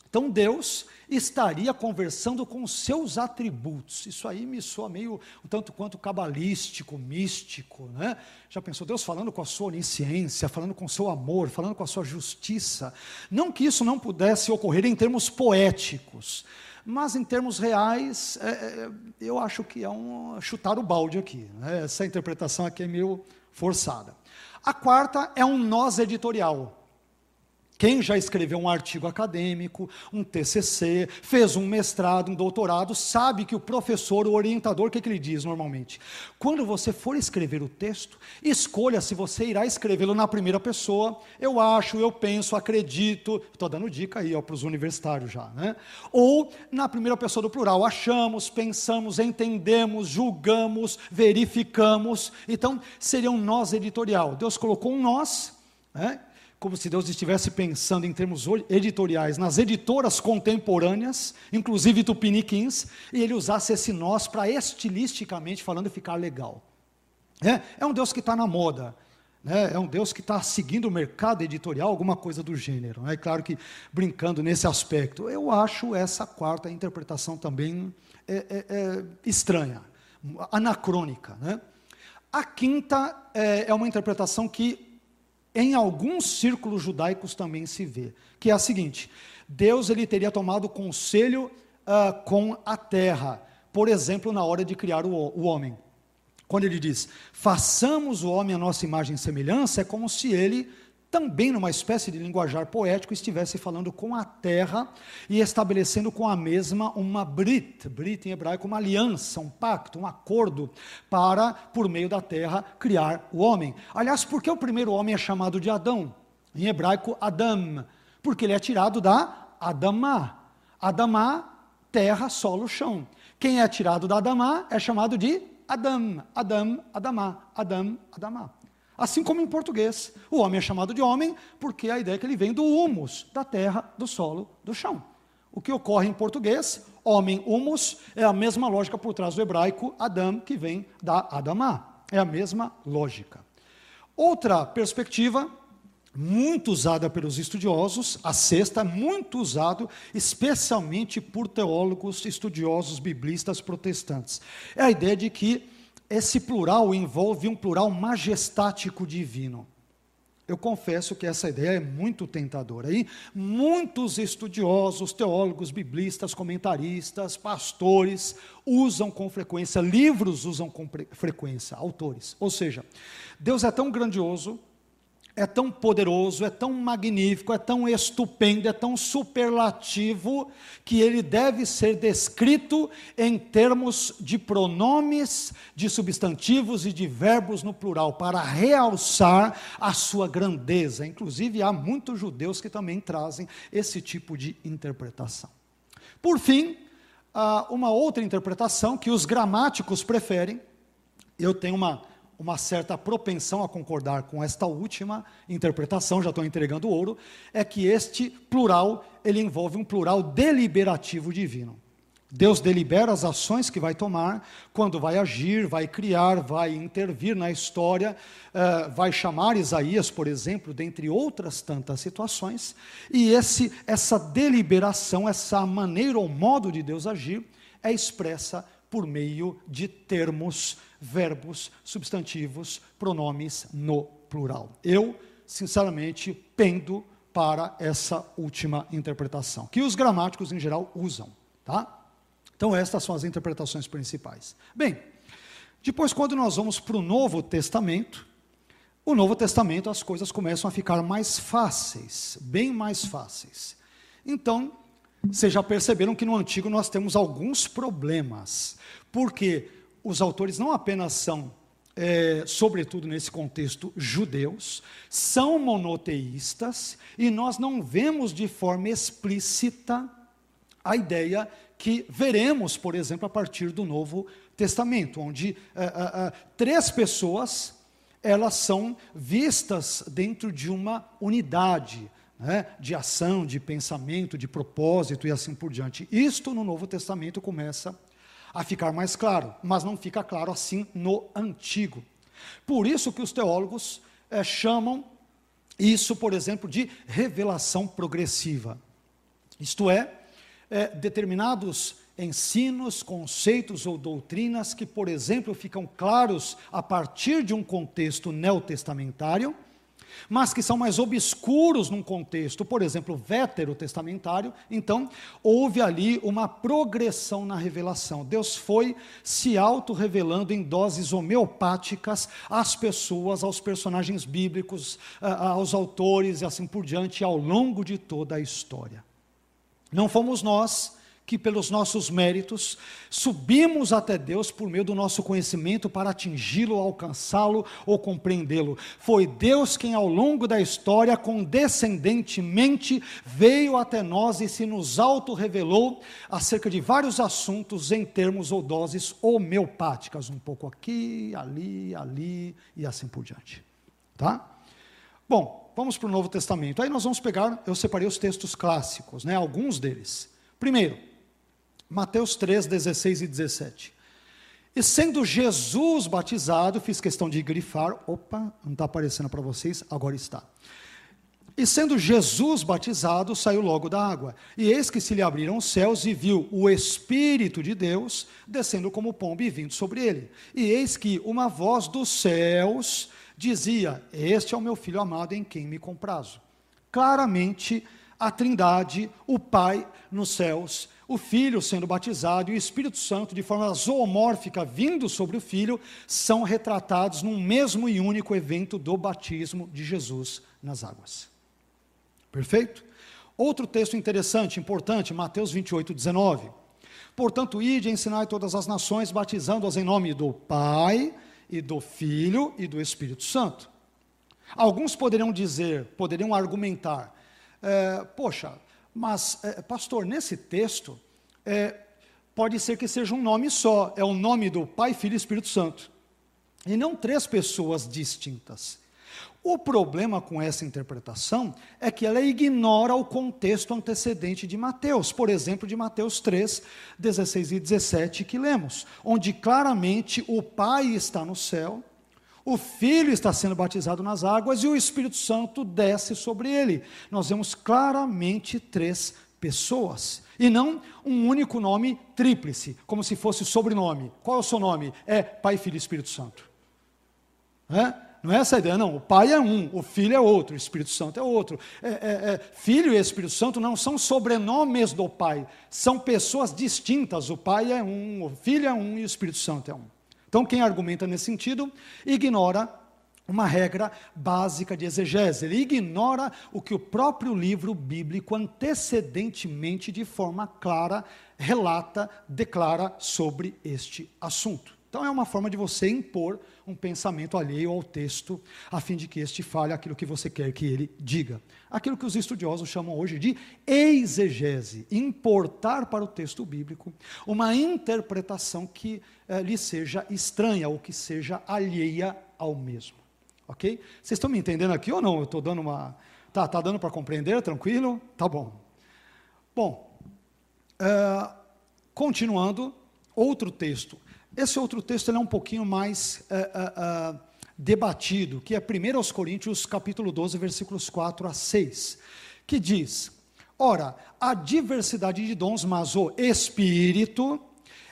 Então Deus estaria conversando com seus atributos. Isso aí me soa meio um tanto quanto cabalístico, místico, né? Já pensou Deus falando com a sua onisciência, falando com o seu amor, falando com a sua justiça? Não que isso não pudesse ocorrer em termos poéticos, mas em termos reais, é, é eu acho que é um chutar o balde aqui. Né? Essa interpretação aqui é meio forçada. A quarta é um nós editorial. Quem já escreveu um artigo acadêmico, um TCC, fez um mestrado, um doutorado, sabe que o professor, o orientador, o que, que ele diz normalmente? Quando você for escrever o texto, escolha se você irá escrevê-lo na primeira pessoa. Eu acho, eu penso, acredito. Estou dando dica aí para os universitários já, né? Ou na primeira pessoa do plural. Achamos, pensamos, entendemos, julgamos, verificamos. Então, seria um nós editorial. Deus colocou um nós. Né? Como se Deus estivesse pensando em termos editoriais nas editoras contemporâneas, inclusive Tupiniquins, e ele usasse esse nós para estilisticamente falando ficar legal. É, é um Deus que está na moda, né? é um Deus que está seguindo o mercado editorial, alguma coisa do gênero. É claro que brincando nesse aspecto, eu acho essa quarta interpretação também é, é, é estranha, anacrônica. Né? A quinta é, é uma interpretação que em alguns círculos judaicos também se vê, que é a seguinte: Deus ele teria tomado conselho uh, com a terra, por exemplo, na hora de criar o, o homem. Quando ele diz, façamos o homem a nossa imagem e semelhança, é como se ele também numa espécie de linguajar poético, estivesse falando com a terra e estabelecendo com a mesma uma brit, brit em hebraico, uma aliança, um pacto, um acordo, para, por meio da terra, criar o homem. Aliás, por que o primeiro homem é chamado de Adão? Em hebraico, Adam, porque ele é tirado da Adamá. Adamá, terra, solo, chão. Quem é tirado da Adamá é chamado de Adam, Adam, Adamá, Adam, Adamá. Assim como em português, o homem é chamado de homem porque a ideia é que ele vem do humus, da terra, do solo, do chão. O que ocorre em português, homem, humus, é a mesma lógica por trás do hebraico Adam, que vem da Adamá. É a mesma lógica. Outra perspectiva, muito usada pelos estudiosos, a sexta, muito usado especialmente por teólogos estudiosos biblistas protestantes. É a ideia de que esse plural envolve um plural majestático divino. Eu confesso que essa ideia é muito tentadora. E muitos estudiosos, teólogos, biblistas, comentaristas, pastores usam com frequência, livros usam com frequência, autores. Ou seja, Deus é tão grandioso, é tão poderoso, é tão magnífico, é tão estupendo, é tão superlativo, que ele deve ser descrito em termos de pronomes, de substantivos e de verbos no plural, para realçar a sua grandeza. Inclusive, há muitos judeus que também trazem esse tipo de interpretação. Por fim, uma outra interpretação que os gramáticos preferem, eu tenho uma uma certa propensão a concordar com esta última interpretação, já estou entregando ouro, é que este plural, ele envolve um plural deliberativo divino. Deus delibera as ações que vai tomar, quando vai agir, vai criar, vai intervir na história, uh, vai chamar Isaías, por exemplo, dentre outras tantas situações, e esse, essa deliberação, essa maneira ou modo de Deus agir, é expressa por meio de termos verbos, substantivos, pronomes no plural. Eu, sinceramente, pendo para essa última interpretação, que os gramáticos em geral usam, tá? Então estas são as interpretações principais. Bem, depois quando nós vamos para o Novo Testamento, o Novo Testamento as coisas começam a ficar mais fáceis, bem mais fáceis. Então, vocês já perceberam que no Antigo nós temos alguns problemas, porque os autores não apenas são, é, sobretudo nesse contexto, judeus, são monoteístas, e nós não vemos de forma explícita a ideia que veremos, por exemplo, a partir do Novo Testamento, onde é, é, é três pessoas elas são vistas dentro de uma unidade. Né, de ação, de pensamento, de propósito e assim por diante. Isto no Novo Testamento começa a ficar mais claro, mas não fica claro assim no Antigo. Por isso que os teólogos é, chamam isso, por exemplo, de revelação progressiva. Isto é, é, determinados ensinos, conceitos ou doutrinas que, por exemplo, ficam claros a partir de um contexto neotestamentário, mas que são mais obscuros num contexto, por exemplo, veterotestamentário, então houve ali uma progressão na revelação. Deus foi se auto-revelando em doses homeopáticas às pessoas, aos personagens bíblicos, aos autores e assim por diante, ao longo de toda a história. Não fomos nós que pelos nossos méritos subimos até Deus por meio do nosso conhecimento para atingi-lo, alcançá-lo ou compreendê-lo. Foi Deus quem ao longo da história condescendentemente veio até nós e se nos auto-revelou acerca de vários assuntos em termos ou doses homeopáticas, um pouco aqui, ali, ali e assim por diante. Tá? Bom, vamos para o Novo Testamento. Aí nós vamos pegar, eu separei os textos clássicos, né, alguns deles. Primeiro, Mateus 3, 16 e 17. E sendo Jesus batizado, fiz questão de grifar, opa, não está aparecendo para vocês, agora está. E sendo Jesus batizado, saiu logo da água. E eis que se lhe abriram os céus e viu o Espírito de Deus descendo como pombo e vindo sobre ele. E eis que uma voz dos céus dizia: Este é o meu filho amado em quem me comprazo. Claramente, a Trindade, o Pai nos céus o Filho sendo batizado e o Espírito Santo, de forma zoomórfica, vindo sobre o Filho, são retratados num mesmo e único evento do batismo de Jesus nas águas. Perfeito? Outro texto interessante, importante, Mateus 28, 19. Portanto, ide e ensinai todas as nações, batizando-as em nome do Pai, e do Filho e do Espírito Santo. Alguns poderiam dizer, poderiam argumentar, é, poxa, mas, é, pastor, nesse texto, é, pode ser que seja um nome só, é o nome do Pai, Filho e Espírito Santo, e não três pessoas distintas. O problema com essa interpretação é que ela ignora o contexto antecedente de Mateus, por exemplo, de Mateus 3, 16 e 17, que lemos, onde claramente o Pai está no céu, o Filho está sendo batizado nas águas e o Espírito Santo desce sobre ele. Nós vemos claramente três pessoas. E não um único nome tríplice, como se fosse sobrenome. Qual é o seu nome? É Pai, Filho e Espírito Santo. É? Não é essa a ideia, não. O Pai é um, o Filho é outro, o Espírito Santo é outro. É, é, é, filho e Espírito Santo não são sobrenomes do Pai, são pessoas distintas. O Pai é um, o Filho é um e o Espírito Santo é um. Então, quem argumenta nesse sentido, ignora uma regra básica de exegese. Ele ignora o que o próprio livro bíblico antecedentemente, de forma clara, relata, declara sobre este assunto. Então é uma forma de você impor um pensamento alheio ao texto, a fim de que este fale aquilo que você quer que ele diga. Aquilo que os estudiosos chamam hoje de exegese, importar para o texto bíblico uma interpretação que eh, lhe seja estranha ou que seja alheia ao mesmo. Ok? Vocês estão me entendendo aqui ou não? Eu estou dando uma. Tá, tá dando para compreender? Tranquilo? Tá bom. Bom, uh, continuando, outro texto. Esse outro texto é um pouquinho mais uh, uh, debatido, que é 1 Coríntios capítulo 12, versículos 4 a 6, que diz: Ora, a diversidade de dons, mas o Espírito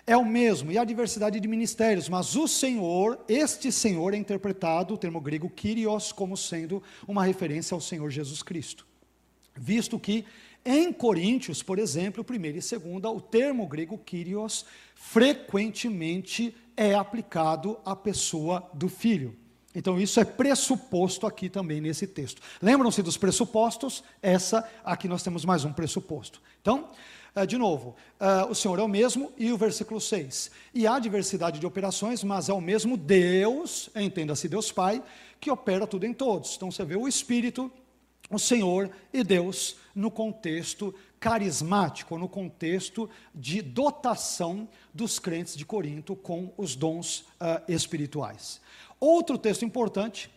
é o mesmo, e a diversidade de ministérios, mas o Senhor, este Senhor é interpretado, o termo grego kyrios, como sendo uma referência ao Senhor Jesus Cristo. Visto que em Coríntios, por exemplo, primeira e segunda, o termo grego kyrios frequentemente é aplicado à pessoa do filho. Então, isso é pressuposto aqui também nesse texto. Lembram-se dos pressupostos? Essa, aqui nós temos mais um pressuposto. Então, Uh, de novo, uh, o Senhor é o mesmo, e o versículo 6. E há diversidade de operações, mas é o mesmo Deus, entenda-se Deus Pai, que opera tudo em todos. Então você vê o Espírito, o Senhor e Deus no contexto carismático, no contexto de dotação dos crentes de Corinto com os dons uh, espirituais. Outro texto importante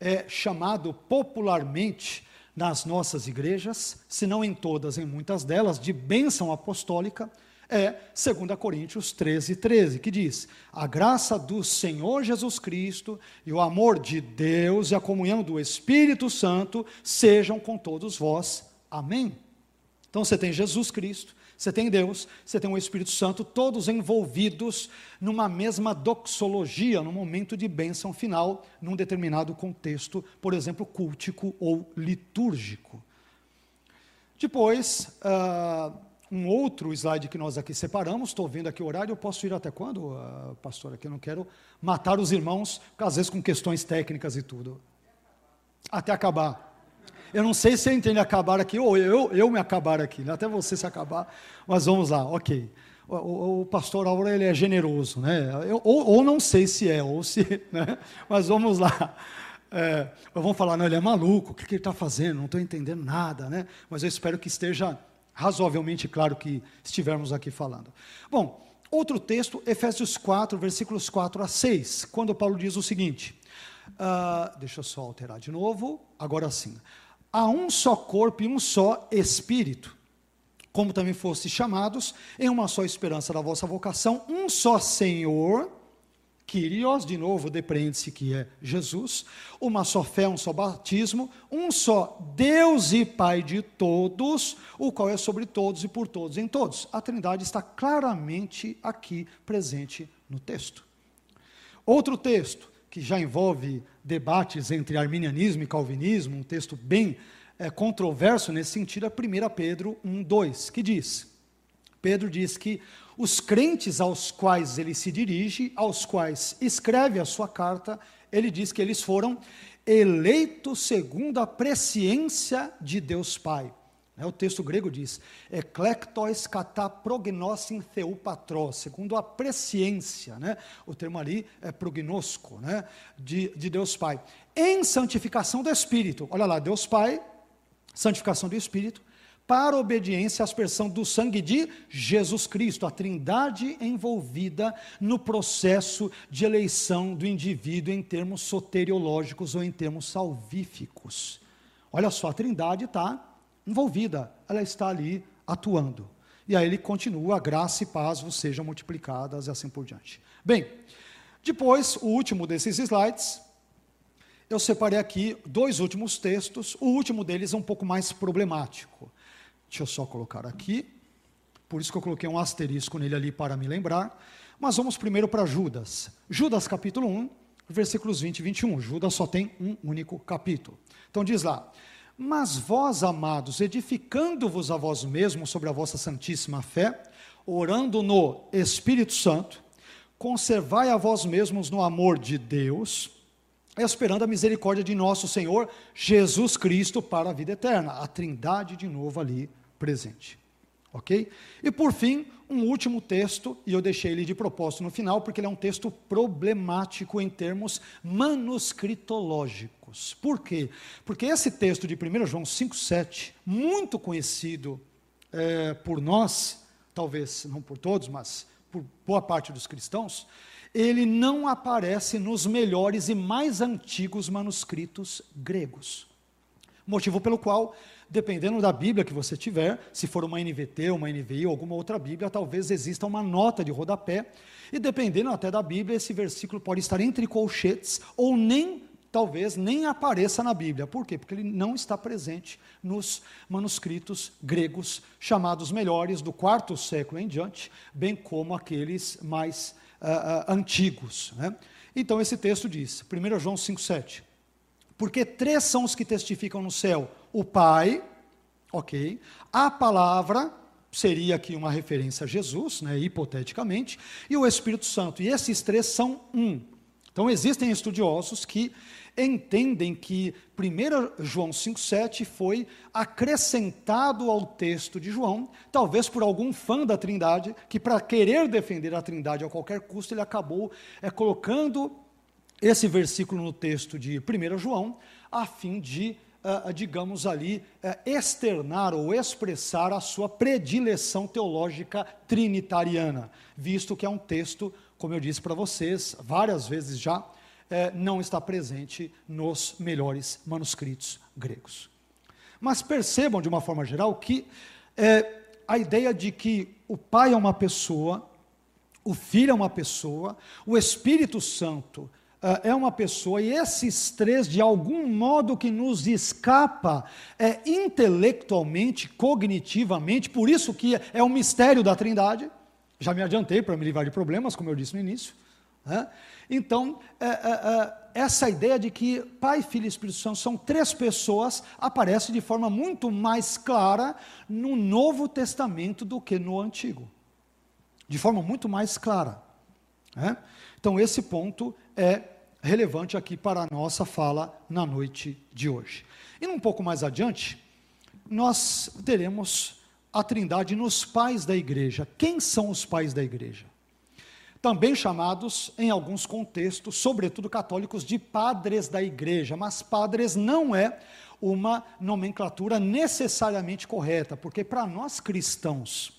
é chamado popularmente nas nossas igrejas, se não em todas, em muitas delas, de bênção apostólica, é 2 Coríntios 13, 13, que diz: A graça do Senhor Jesus Cristo e o amor de Deus e a comunhão do Espírito Santo sejam com todos vós. Amém. Então você tem Jesus Cristo, você tem Deus, você tem o Espírito Santo, todos envolvidos numa mesma doxologia, num momento de bênção final, num determinado contexto, por exemplo, cultico ou litúrgico. Depois, uh, um outro slide que nós aqui separamos, estou vendo aqui o horário, eu posso ir até quando, uh, pastor? Aqui eu não quero matar os irmãos, às vezes com questões técnicas e tudo. Até acabar. Eu não sei se eu entendo acabar aqui ou eu, eu me acabar aqui, né? até você se acabar, mas vamos lá, ok. O, o, o pastor Aura ele é generoso, né? Eu, ou, ou, não sei se é, ou se, né? mas vamos lá. É, vamos falar, não, ele é maluco, o que, que ele está fazendo? Não estou entendendo nada, né? Mas eu espero que esteja razoavelmente claro que estivermos aqui falando. Bom, outro texto, Efésios 4, versículos 4 a 6, quando Paulo diz o seguinte. Uh, deixa eu só alterar de novo. Agora sim há um só corpo e um só espírito, como também foste chamados em uma só esperança da vossa vocação, um só Senhor, Kyrios, de novo, depreende-se que é Jesus, uma só fé, um só batismo, um só Deus e Pai de todos, o qual é sobre todos e por todos em todos. A Trindade está claramente aqui presente no texto. Outro texto, que já envolve debates entre arminianismo e calvinismo, um texto bem é, controverso nesse sentido, é 1 Pedro 1,2, que diz: Pedro diz que os crentes aos quais ele se dirige, aos quais escreve a sua carta, ele diz que eles foram eleitos segundo a presciência de Deus Pai. É, o texto grego diz, eklektois kata prognosin theupatros, segundo a presciência, né? o termo ali é prognosco, né? de, de Deus Pai. Em santificação do Espírito, olha lá, Deus Pai, santificação do Espírito, para obediência à aspersão do sangue de Jesus Cristo, a trindade envolvida no processo de eleição do indivíduo em termos soteriológicos ou em termos salvíficos. Olha só, a trindade está envolvida, ela está ali atuando. E aí ele continua, graça e paz vos sejam multiplicadas e assim por diante. Bem, depois, o último desses slides, eu separei aqui dois últimos textos, o último deles é um pouco mais problemático. Deixa eu só colocar aqui. por isso que eu coloquei um asterisco nele ali para me lembrar. Mas vamos primeiro para Judas. Judas capítulo 1, versículos 20 e 21. Judas só tem um único capítulo. Então diz lá: Mas vós, amados, edificando-vos a vós mesmos sobre a vossa santíssima fé, orando no Espírito Santo, conservai a vós mesmos no amor de Deus, esperando a misericórdia de nosso Senhor Jesus Cristo para a vida eterna. A Trindade de novo ali presente. Ok? E por fim, um último texto, e eu deixei ele de propósito no final, porque ele é um texto problemático em termos manuscritológicos. Por quê? Porque esse texto de 1 João 5,7, muito conhecido é, por nós, talvez não por todos, mas por boa parte dos cristãos, ele não aparece nos melhores e mais antigos manuscritos gregos. Motivo pelo qual dependendo da Bíblia que você tiver, se for uma NVT, uma NVI ou alguma outra Bíblia, talvez exista uma nota de rodapé, e dependendo até da Bíblia, esse versículo pode estar entre colchetes ou nem talvez nem apareça na Bíblia. Por quê? Porque ele não está presente nos manuscritos gregos chamados melhores do quarto século em diante, bem como aqueles mais uh, uh, antigos. Né? Então esse texto diz, 1 João 5,7, porque três são os que testificam no céu, o Pai, ok? A palavra seria aqui uma referência a Jesus, né, hipoteticamente, e o Espírito Santo. E esses três são um. Então existem estudiosos que entendem que 1 João 5,7 foi acrescentado ao texto de João, talvez por algum fã da Trindade, que para querer defender a Trindade a qualquer custo, ele acabou é, colocando esse versículo no texto de 1 João, a fim de uh, digamos ali, uh, externar ou expressar a sua predileção teológica trinitariana, visto que é um texto, como eu disse para vocês várias vezes já, uh, não está presente nos melhores manuscritos gregos. Mas percebam, de uma forma geral, que a ideia de que o Pai é uma pessoa, o Filho é uma pessoa, o Espírito Santo é uma pessoa, e esses três, de algum modo que nos escapa é, intelectualmente, cognitivamente, por isso que é o mistério da Trindade. Já me adiantei para me livrar de problemas, como eu disse no início. Né? Então, é, é, é, essa ideia de que Pai, Filho e Espírito Santo são três pessoas aparece de forma muito mais clara no Novo Testamento do que no Antigo. De forma muito mais clara. Né? Então, esse ponto é relevante aqui para a nossa fala na noite de hoje. E um pouco mais adiante, nós teremos a Trindade nos pais da igreja. Quem são os pais da igreja? Também chamados, em alguns contextos, sobretudo católicos, de padres da igreja, mas padres não é uma nomenclatura necessariamente correta, porque para nós cristãos,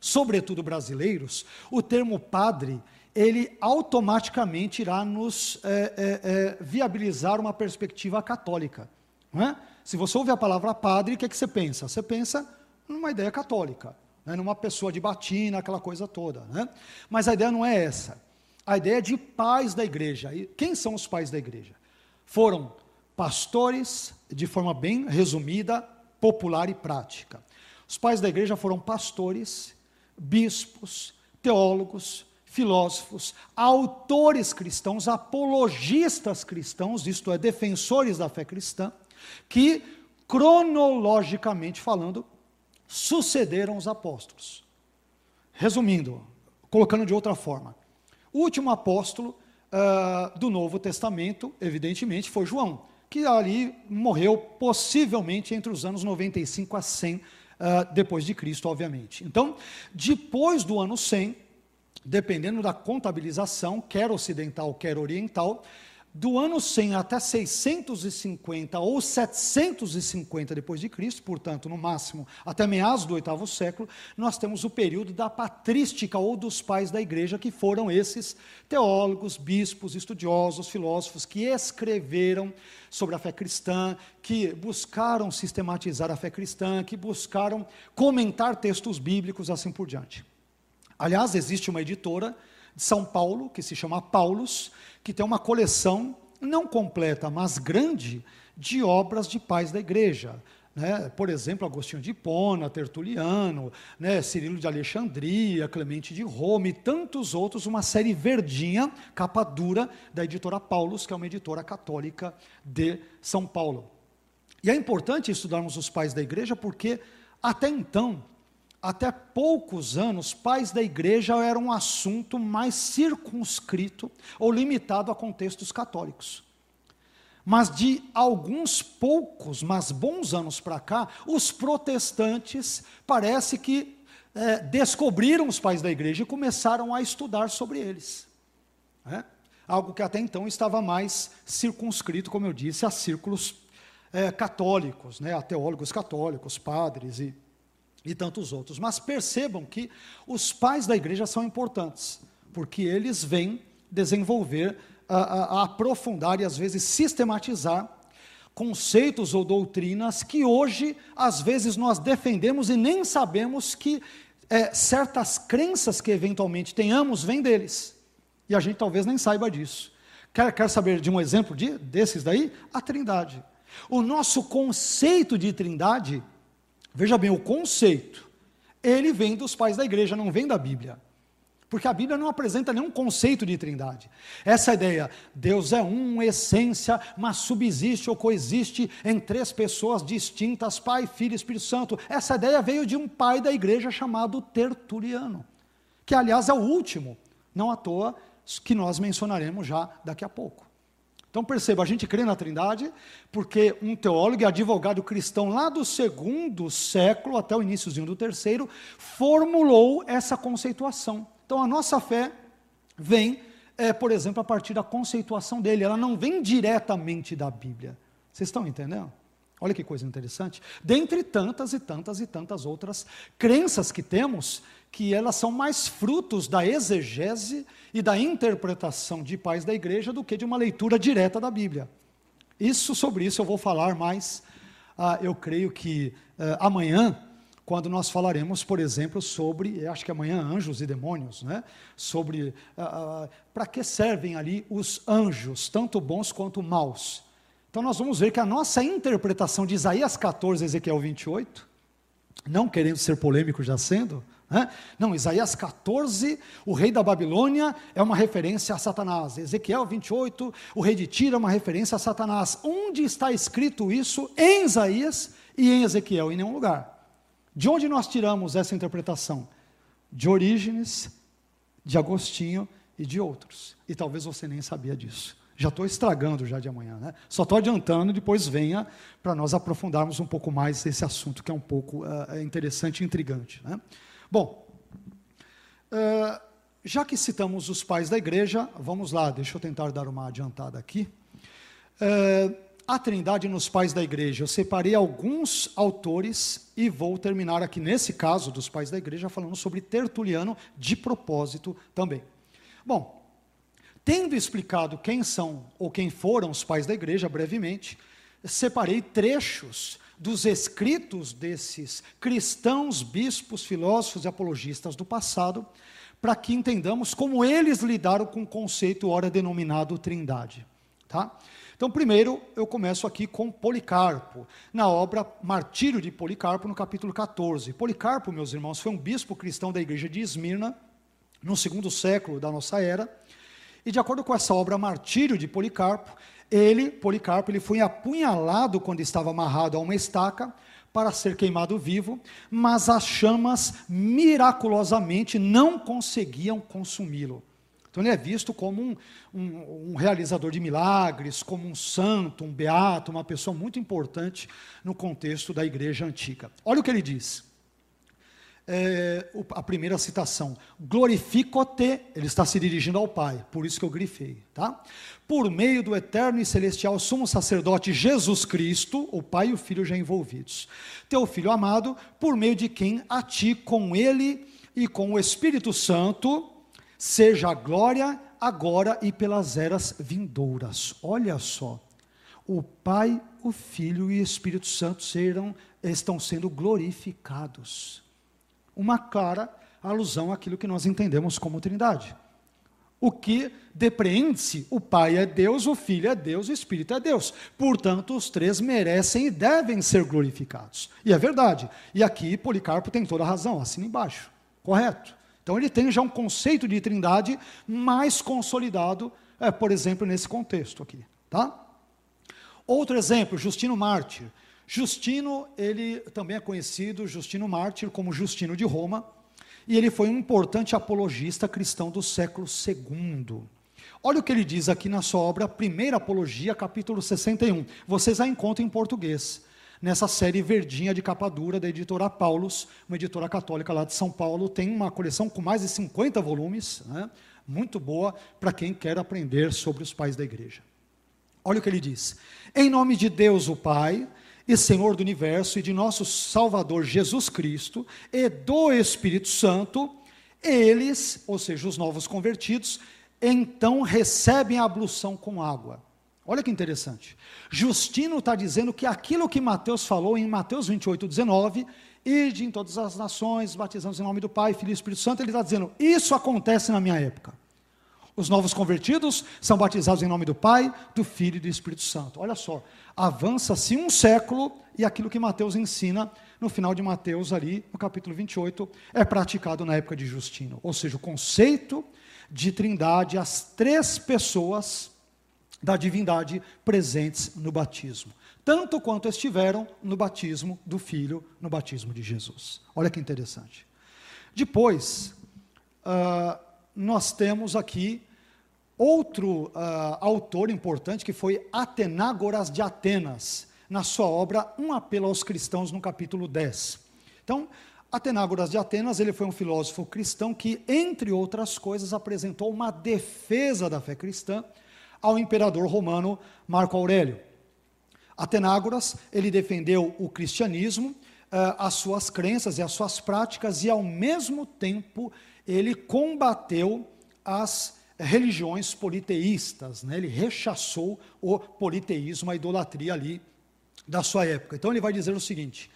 sobretudo brasileiros, o termo padre ele automaticamente irá nos é, é, viabilizar uma perspectiva católica. É? Se você ouve a palavra padre, o que, é que você pensa? Você pensa numa ideia católica, né? numa pessoa de batina, aquela coisa toda. Né? Mas a ideia não é essa. A ideia é de pais da igreja. E quem são os pais da igreja? Foram pastores, de forma bem resumida, popular e prática. Os pais da igreja foram pastores, bispos, teólogos, filósofos, autores cristãos, apologistas cristãos, isto é, defensores da fé cristã, que, cronologicamente falando, sucederam os apóstolos. Resumindo, colocando de outra forma, o último apóstolo uh, do Novo Testamento, evidentemente, foi João, que ali morreu possivelmente entre os anos 95 a 100 uh, ah, depois de Cristo, obviamente. Então, depois do ano 100, dependendo da contabilização, quer ocidental, quer oriental, do ano 100 até 650 ou 750 depois de Cristo, portanto, no máximo até meados do oitavo século, nós temos o período da patrística ou dos pais da igreja, que foram esses teólogos, bispos, estudiosos, filósofos que escreveram sobre a fé cristã, que buscaram sistematizar a fé cristã, que buscaram comentar textos bíblicos, assim por diante. Aliás, existe uma editora de São Paulo, que se chama Paulus, que tem uma coleção, não completa, mas grande, de obras de pais da igreja. né? por exemplo, Agostinho de Hipona, Tertuliano, né? Cirilo de Alexandria, Clemente de Roma e tantos outros, uma série verdinha, capa dura, da editora Paulus, que é uma editora católica de São Paulo. E é importante estudarmos os pais da igreja porque, até então, até poucos anos, pais da igreja eram um assunto mais circunscrito ou limitado a contextos católicos. Mas de alguns poucos, mas bons anos para cá, os protestantes parece que é, descobriram os pais da igreja e começaram a estudar sobre eles. É? Algo que até então estava mais circunscrito, como eu disse, a círculos é, católicos, né, a teólogos católicos, padres e e tantos outros. Mas percebam que os pais da igreja são importantes, porque eles vêm desenvolver, a, a, a aprofundar e às vezes sistematizar conceitos ou doutrinas que hoje, às vezes, nós defendemos e nem sabemos que é, certas crenças que eventualmente tenhamos vêm deles. E a gente talvez nem saiba disso. Quer, quer saber de um exemplo de, desses daí? A trindade. O nosso conceito de trindade Veja bem, o conceito, ele vem dos pais da igreja, não vem da Bíblia. Porque a Bíblia não apresenta nenhum conceito de trindade. Essa ideia, Deus é um, essência, mas subsiste ou coexiste em três pessoas distintas, Pai, Filho e Espírito Santo. Essa ideia veio de um pai da igreja chamado Tertuliano, que aliás é o último, não à toa, que nós mencionaremos já daqui a pouco. Então perceba, a gente crê na Trindade porque um teólogo e advogado cristão lá do segundo século até o iníciozinho do terceiro formulou essa conceituação. Então a nossa fé vem, é, por exemplo, a partir da conceituação dele. Ela não vem diretamente da Bíblia. Vocês estão entendendo? Olha que coisa interessante. Dentre tantas e tantas e tantas outras crenças que temos, que elas são mais frutos da exegese e da interpretação de pais da igreja do que de uma leitura direta da Bíblia. Isso sobre isso eu vou falar mais, ah, eu creio que ah, amanhã, quando nós falaremos, por exemplo, sobre, acho que amanhã, anjos e demônios, né? sobre ah, ah, para que servem ali os anjos, tanto bons quanto maus. Então nós vamos ver que a nossa interpretação de Isaías 14, Ezequiel 28, não querendo ser polêmico já sendo, não, Isaías 14, o rei da Babilônia é uma referência a Satanás. Ezequiel 28, o rei de Tiro é uma referência a Satanás. Onde está escrito isso em Isaías e em Ezequiel? Em nenhum lugar. De onde nós tiramos essa interpretação? De Orígenes, de Agostinho e de outros. E talvez você nem sabia disso. Já estou estragando já de amanhã, né? Só estou adiantando, depois venha para nós aprofundarmos um pouco mais esse assunto que é um pouco uh, interessante e intrigante. Né? Bom, uh, já que citamos os pais da igreja, vamos lá, deixa eu tentar dar uma adiantada aqui. Uh, a Trindade nos pais da igreja, eu separei alguns autores e vou terminar aqui nesse caso dos pais da igreja falando sobre Tertuliano de propósito também. Bom, tendo explicado quem são ou quem foram os pais da igreja brevemente, separei trechos dos escritos desses cristãos, bispos, filósofos e apologistas do passado, para que entendamos como eles lidaram com o conceito ora denominado Trindade, tá? Então, primeiro, eu começo aqui com Policarpo, na obra Martírio de Policarpo, no capítulo 14. Policarpo, meus irmãos, foi um bispo cristão da igreja de Esmirna, no segundo século da nossa era, e de acordo com essa obra Martírio de Policarpo, ele, Policarpo, ele foi apunhalado quando estava amarrado a uma estaca para ser queimado vivo, mas as chamas miraculosamente não conseguiam consumi-lo. Então ele é visto como um, um, um, realizador de milagres, como um santo, um beato, uma pessoa muito importante no contexto da igreja antiga. Olha o que ele diz é, a primeira citação. Glorifico-te, ele está se dirigindo ao Pai, por isso que eu grifei, tá? Por meio do eterno e celestial sumo sacerdote Jesus Cristo, o Pai e o Filho já envolvidos. Teu Filho amado, por meio de quem a ti, com ele e com o Espírito Santo, seja a glória agora e pelas eras vindouras. Olha só. O Pai, o Filho e o Espírito Santo serão, estão sendo glorificados uma clara alusão àquilo que nós entendemos como Trindade. O que depreende-se, o Pai é Deus, o Filho é Deus, o Espírito é Deus. Portanto, os três merecem e devem ser glorificados. E é verdade. E aqui Policarpo tem toda a razão, assina embaixo. Correto. Então ele tem já um conceito de trindade mais consolidado, é, por exemplo, nesse contexto aqui. Tá? Outro exemplo, Justino Mártir. Justino, ele também é conhecido, Justino Mártir, como Justino de Roma e ele foi um importante apologista cristão do século II. Olha o que ele diz aqui na sua obra Primeira Apologia, capítulo 61. Vocês a encontram em português, nessa série verdinha de capa dura da editora Paulus, uma editora católica lá de São Paulo. Tem uma coleção com mais de 50 volumes, né? muito boa para quem quer aprender sobre os pais da igreja. Olha o que ele diz: Em nome de Deus, o Pai e Senhor do universo e de nosso Salvador Jesus Cristo e do Espírito Santo, eles, ou seja, os novos convertidos, então recebem a ablução com água. Olha que interessante. Justino está dizendo que aquilo que Mateus falou em Mateus 28, 19, ide em todas as nações, batizando em nome do Pai, Filho e Espírito Santo, ele está dizendo, isso acontece na minha época. Os novos convertidos são batizados em nome do Pai, do Filho e do Espírito Santo. Olha só, avança-se um século e aquilo que Mateus ensina no final de Mateus, ali no capítulo 28, é praticado na época de Justino. Ou seja, o conceito de trindade, as três pessoas da divindade presentes no batismo. Tanto quanto estiveram no batismo do Filho, no batismo de Jesus. Olha que interessante. Depois, uh, nós temos aqui Outro uh, autor importante que foi Atenágoras de Atenas, na sua obra Um Apelo aos Cristãos, no capítulo 10. Então, Atenágoras de Atenas, ele foi um filósofo cristão que, entre outras coisas, apresentou uma defesa da fé cristã ao imperador romano Marco Aurélio. Atenágoras, ele defendeu o cristianismo, uh, as suas crenças e as suas práticas, e ao mesmo tempo ele combateu as religiões politeístas, né? ele rechaçou o politeísmo, a idolatria ali da sua época. Então ele vai dizer o seguinte: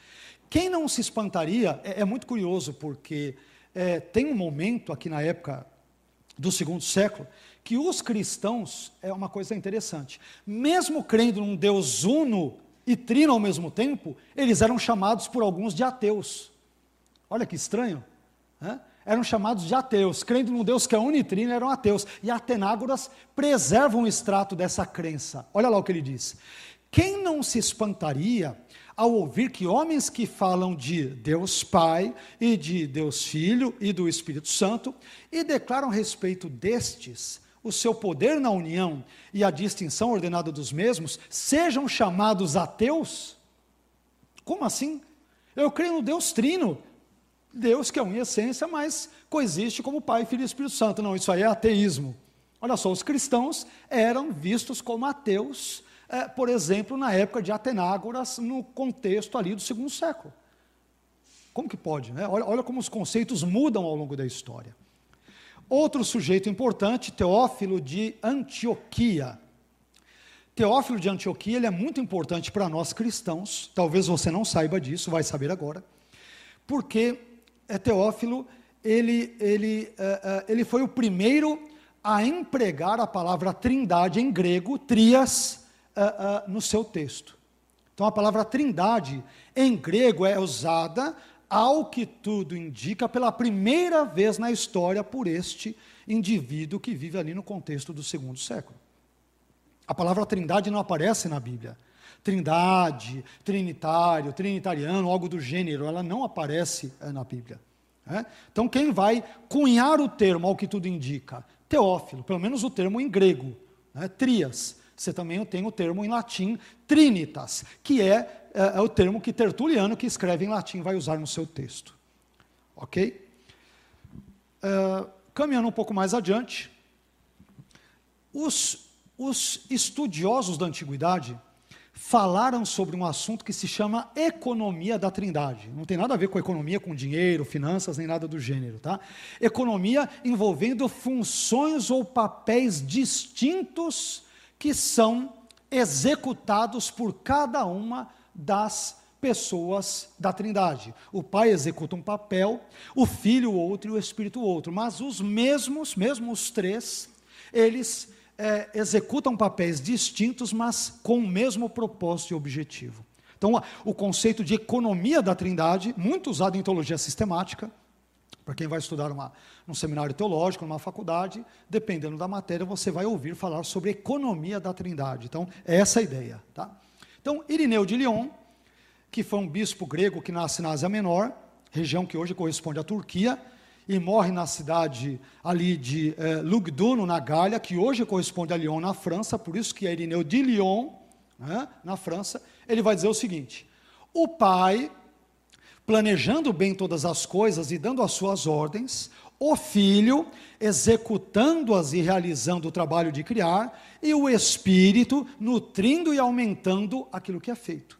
quem não se espantaria, é, é muito curioso, porque é, tem um momento aqui na época do segundo século que os cristãos, é uma coisa interessante, mesmo crendo num Deus uno e trino ao mesmo tempo, eles eram chamados por alguns de ateus. Olha que estranho. Né? Eram chamados de ateus, crendo num Deus que é unitrino, eram ateus. E Atenágoras preserva um extrato dessa crença. Olha lá o que ele diz. Quem não se espantaria ao ouvir que homens que falam de Deus Pai e de Deus Filho e do Espírito Santo e declaram respeito destes o seu poder na união e a distinção ordenada dos mesmos, sejam chamados ateus? Como assim? Eu creio no Deus Trino, Deus que é um em essência, mas coexiste como Pai, Filho e Espírito Santo. Não, isso aí é ateísmo. Olha só, os cristãos eram vistos como ateus, é, por exemplo, na época de Atenágoras, no contexto ali do segundo século. Como que pode? Né? Olha, olha como os conceitos mudam ao longo da história. Outro sujeito importante, Teófilo de Antioquia. Teófilo de Antioquia ele é muito importante para nós cristãos, talvez você não saiba disso, vai saber agora, porque Teófilo, ele, ele, uh, uh, ele foi o primeiro a empregar a palavra trindade em grego, trias, no seu texto. Então a palavra trindade em grego é usada, ao que tudo indica, pela primeira vez na história por este indivíduo que vive ali no contexto do segundo século. A palavra trindade não aparece na Bíblia trindade, trinitário, trinitariano, algo do gênero, ela não aparece é, na Bíblia. É? Então, quem vai cunhar o termo, ao que tudo indica? Teófilo, pelo menos o termo em grego, né? trias. Você também tem o termo em latim, trinitas, que é, é, é o termo que Tertuliano, que escreve em latim, vai usar no seu texto. Ok? Uh, caminhando um pouco mais adiante, os, os estudiosos da antiguidade, falaram sobre um assunto que se chama economia da trindade. Não tem nada a ver com economia, com dinheiro, finanças, nem nada do gênero, tá? Economia envolvendo funções ou papéis distintos que são executados por cada uma das pessoas da Trindade. O Pai executa um papel, o Filho outro e o Espírito outro, mas os mesmos, mesmo os três, eles é, executam papéis distintos, mas com o mesmo propósito e objetivo. Então, o conceito de economia da Trindade, muito usado em teologia sistemática, para quem vai estudar uma, num seminário teológico, numa faculdade, dependendo da matéria, você vai ouvir falar sobre economia da Trindade. Então, é essa a ideia. Tá? Então, Irineu de Lyon, que foi um bispo grego que nasce na Ásia Menor, região que hoje corresponde à Turquia, e morre na cidade ali de eh, Lugdunum, na Gália, que hoje corresponde a Lyon, na França, por isso que é Irineu de Lyon, né, na França, ele vai dizer o seguinte: o pai, planejando bem todas as coisas e dando as suas ordens, o filho, executando-as e realizando o trabalho de criar, e o espírito, nutrindo e aumentando aquilo que é feito.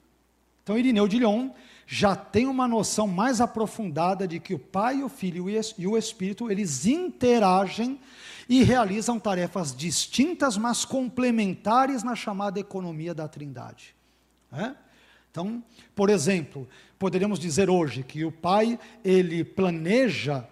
Então, Irineu de Lyon já tem uma noção mais aprofundada de que o Pai, o Filho e o Espírito, eles interagem e realizam tarefas distintas, mas complementares na chamada economia da Trindade. É? Então, por exemplo, poderíamos dizer hoje que o Pai, ele planeja,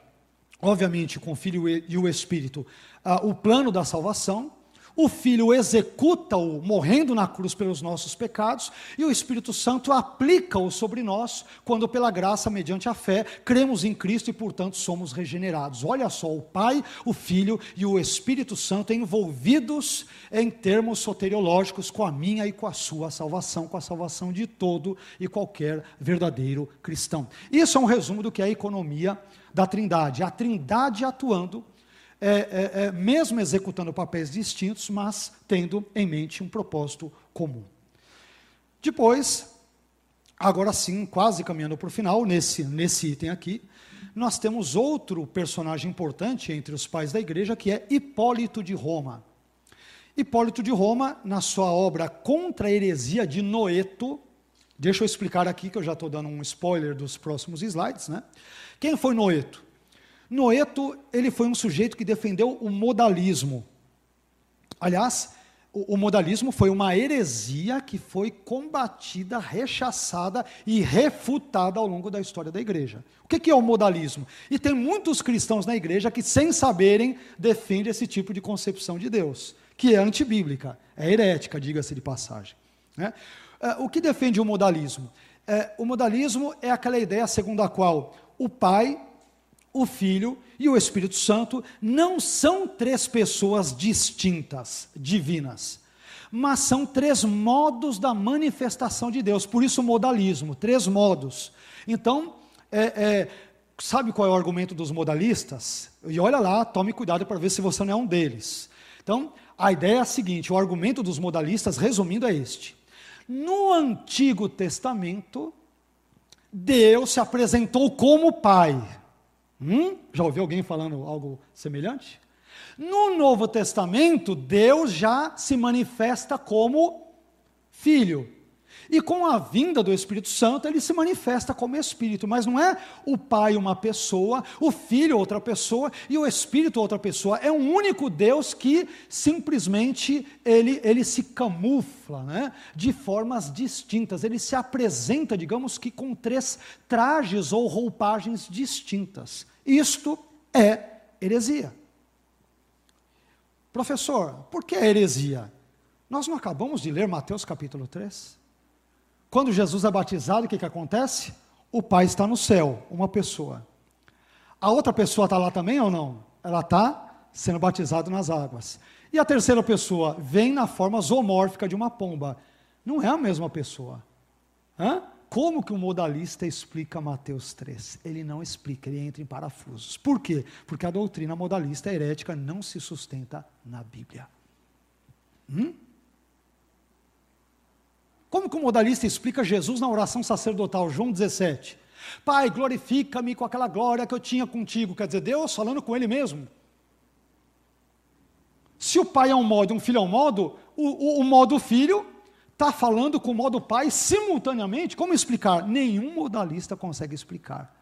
obviamente com o Filho e o Espírito, uh, o plano da salvação, o Filho executa-o morrendo na cruz pelos nossos pecados, e o Espírito Santo aplica-o sobre nós, quando pela graça, mediante a fé, cremos em Cristo e, portanto, somos regenerados. Olha só, o Pai, o Filho e o Espírito Santo envolvidos em termos soteriológicos com a minha e com a sua salvação, com a salvação de todo e qualquer verdadeiro cristão. Isso é um resumo do que é a economia da Trindade. A Trindade atuando é, é, é, mesmo executando papéis distintos, mas tendo em mente um propósito comum. Depois, agora sim, quase caminhando para o final, nesse, nesse item aqui, nós temos outro personagem importante entre os pais da igreja, que é Hipólito de Roma. Hipólito de Roma, na sua obra Contra a Heresia de Noeto, deixa eu explicar aqui, que eu já estou dando um spoiler dos próximos slides, né? Quem foi Noeto? Noeto, ele foi um sujeito que defendeu o modalismo. Aliás, o, o, modalismo foi uma heresia que foi combatida, rechaçada e refutada ao longo da história da igreja. O que, que é o modalismo? E tem muitos cristãos na igreja que, sem saberem, defendem esse tipo de concepção de Deus, que é antibíblica, é herética, diga-se de passagem. Né? É, o que defende o modalismo? É, o modalismo é aquela ideia segundo a qual o pai o Filho e o Espírito Santo não são três pessoas distintas, divinas, mas são três modos da manifestação de Deus. Por isso, modalismo, três modos. Então, é, é, sabe qual é o argumento dos modalistas? E olha lá, tome cuidado para ver se você não é um deles. Então, a ideia é a seguinte: o argumento dos modalistas, resumindo, é este. No Antigo Testamento, Deus se apresentou como Pai. Hum? Já ouviu alguém falando algo semelhante? No Novo Testamento, Deus já se manifesta como Filho. E com a vinda do Espírito Santo, ele se manifesta como Espírito, mas não é o Pai uma pessoa, o Filho outra pessoa e o Espírito outra pessoa. É um único Deus que simplesmente ele, ele se camufla né, de formas distintas. Ele se apresenta, digamos que, com três trajes ou roupagens distintas. Isto é heresia. Professor, por que é heresia? Nós não acabamos de ler Mateus capítulo 3? Quando Jesus é batizado, o que, que acontece? O Pai está no céu, uma pessoa. A outra pessoa está lá também ou não? Ela está sendo batizada nas águas. E a terceira pessoa vem na forma zoomórfica de uma pomba. Não é a mesma pessoa. Hã? Como que o modalista explica Mateus 3? Ele não explica, ele entra em parafusos. Por quê? Porque a doutrina modalista herética não se sustenta na Bíblia. Hum? Como que o modalista explica Jesus na oração sacerdotal, João 17? Pai, glorifica-me com aquela glória que eu tinha contigo. Quer dizer, Deus falando com ele mesmo. Se o pai é um modo e um filho é um modo, o, o, o modo filho está falando com o modo pai simultaneamente? Como explicar? Nenhum modalista consegue explicar.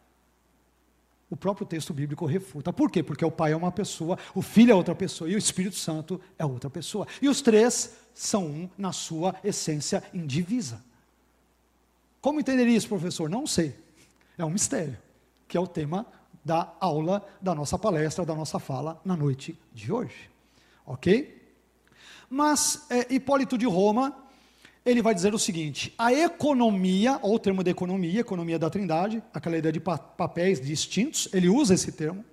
O próprio texto bíblico refuta. Por quê? Porque o pai é uma pessoa, o filho é outra pessoa e o Espírito Santo é outra pessoa. E os três são um na sua essência indivisa. Como entender isso, professor? Não sei. É um mistério, que é o tema da aula, da nossa palestra, da nossa fala na noite de hoje. Ok? Mas é, Hipólito de Roma, ele vai dizer o seguinte: a economia, ou o termo de economia, economia da trindade, aquela ideia de papéis distintos, ele usa esse termo.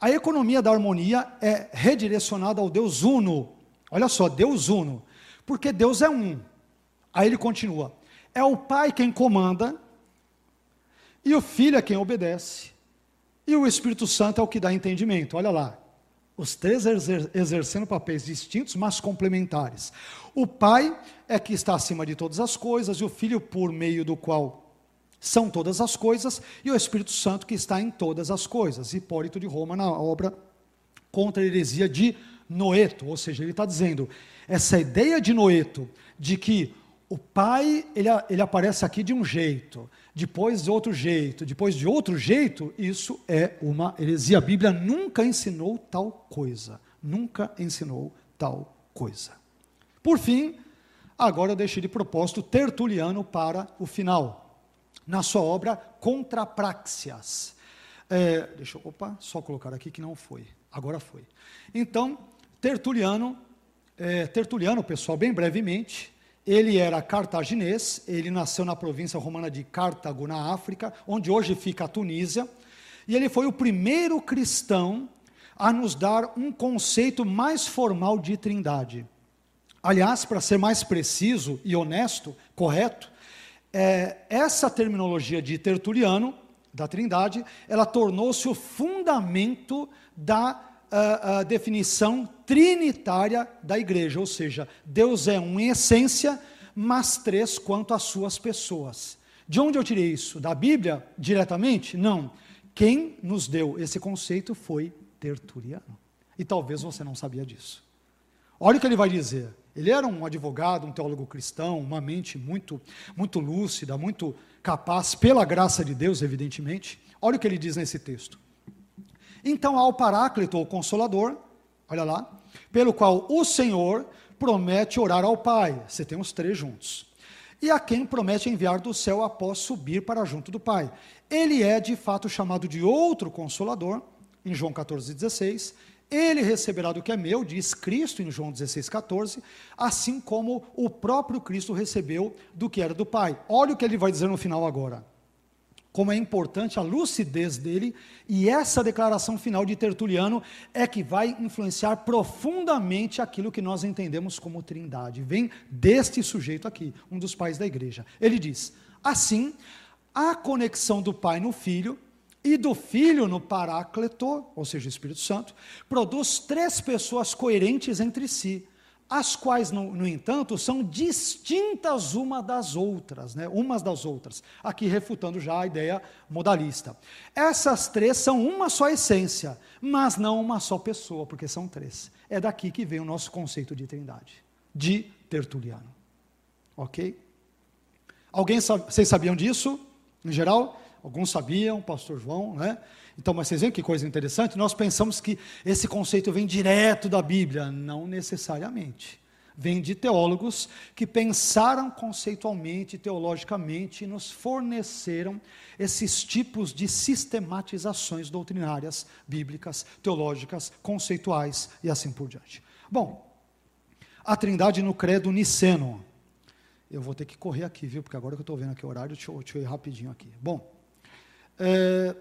A economia da harmonia é redirecionada ao Deus Uno. Olha só, Deus Uno. Porque Deus é um. Aí ele continua: é o Pai quem comanda, e o Filho é quem obedece, e o Espírito Santo é o que dá entendimento. Olha lá. Os três exercendo papéis distintos, mas complementares. O Pai é que está acima de todas as coisas, e o Filho, por meio do qual são todas as coisas, e o Espírito Santo que está em todas as coisas. Hipólito de Roma, na obra Contra a Heresia de Noeto, ou seja, ele está dizendo, essa ideia de Noeto, de que o Pai, ele, ele aparece aqui de um jeito, depois de outro jeito, depois de outro jeito, isso é uma heresia. A Bíblia nunca ensinou tal coisa. Nunca ensinou tal coisa. Por fim, agora eu deixei de propósito Tertuliano para o final, na sua obra Contra Praxias. É, deixa eu, opa, só colocar aqui que não foi, agora foi. Então, Tertuliano, é, Tertuliano, pessoal, bem brevemente, ele era cartaginês, ele nasceu na província romana de Cartago, na África, onde hoje fica a Tunísia, e ele foi o primeiro cristão a nos dar um conceito mais formal de trindade. Aliás, para ser mais preciso e honesto, correto, é, essa terminologia de Tertuliano, da trindade, ela tornou-se o fundamento da a definição trinitária da igreja, ou seja, Deus é um em essência, mas três quanto às suas pessoas. De onde eu tirei isso? Da Bíblia diretamente? Não. Quem nos deu esse conceito foi Tertuliano. E talvez você não sabia disso. Olha o que ele vai dizer. Ele era um advogado, um teólogo cristão, uma mente muito, muito lúcida, muito capaz, pela graça de Deus, evidentemente. Olha o que ele diz nesse texto. Então há o Paráclito, o Consolador, olha lá, pelo qual o Senhor promete orar ao Pai. Você tem os três juntos. E a quem promete enviar do céu após subir para junto do Pai. Ele é de fato chamado de outro Consolador, em João 14, 16. Ele receberá do que é meu, diz Cristo em João 16, 14, assim como o próprio Cristo recebeu do que era do Pai. Olha o que ele vai dizer no final agora como é importante a lucidez dele, e essa declaração final de Tertuliano é que vai influenciar profundamente aquilo que nós entendemos como trindade. Vem deste sujeito aqui, um dos pais da igreja. Ele diz: assim, a conexão do Pai no Filho e do Filho no Paráclito, ou seja, Espírito Santo, produz três pessoas coerentes entre si as quais, no, no, entanto, são distintas uma das outras, né? umas das outras, aqui refutando já a ideia modalista. Essas três são uma só essência, mas não uma só pessoa, porque são três. É daqui que vem o nosso conceito de trindade, de Tertuliano. Ok? Alguém, vocês sabiam disso, em geral? Alguns sabiam, pastor João, né? Então, mas vocês veem que coisa interessante? Nós pensamos que esse conceito vem direto da Bíblia. Não necessariamente. Vem de teólogos que pensaram conceitualmente, teologicamente, e nos forneceram esses tipos de sistematizações doutrinárias, bíblicas, teológicas, conceituais e assim por diante. Bom, a trindade no credo niceno. Eu vou ter que correr aqui, viu? Porque agora que eu estou vendo aqui o horário, deixa eu, deixa eu ir rapidinho aqui. Bom, é,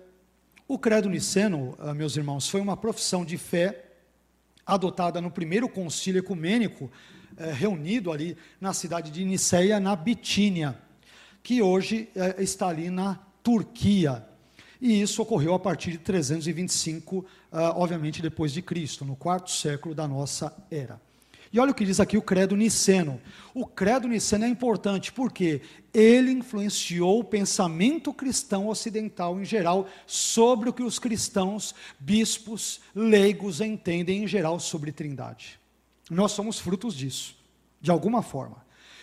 o credo niceno, ah, meus irmãos, foi uma profissão de fé adotada no primeiro concílio ecumênico eh, reunido ali na cidade de Niceia, na Bitínia, que hoje eh, está ali na Turquia. E isso ocorreu a partir de 325, ah, obviamente depois de Cristo, no quarto século da nossa era. E olha o que diz aqui o credo niceno. O credo niceno é importante porque ele influenciou o pensamento cristão ocidental em geral sobre o que os cristãos, bispos, leigos entendem em geral sobre trindade. Nós somos frutos disso, de alguma forma.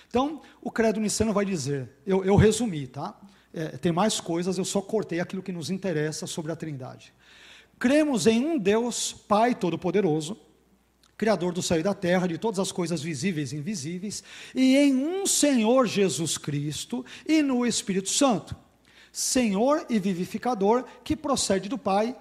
Então, o credo niceno vai dizer, eu, eu resumi, tá? É, tem mais coisas, eu só cortei aquilo que nos interessa sobre a trindade. Cremos em um Deus, Pai Todo-Poderoso, Criador do céu e da terra, de todas as coisas visíveis e invisíveis, e em um Senhor Jesus Cristo e no Espírito Santo, Senhor e vivificador, que procede do Pai,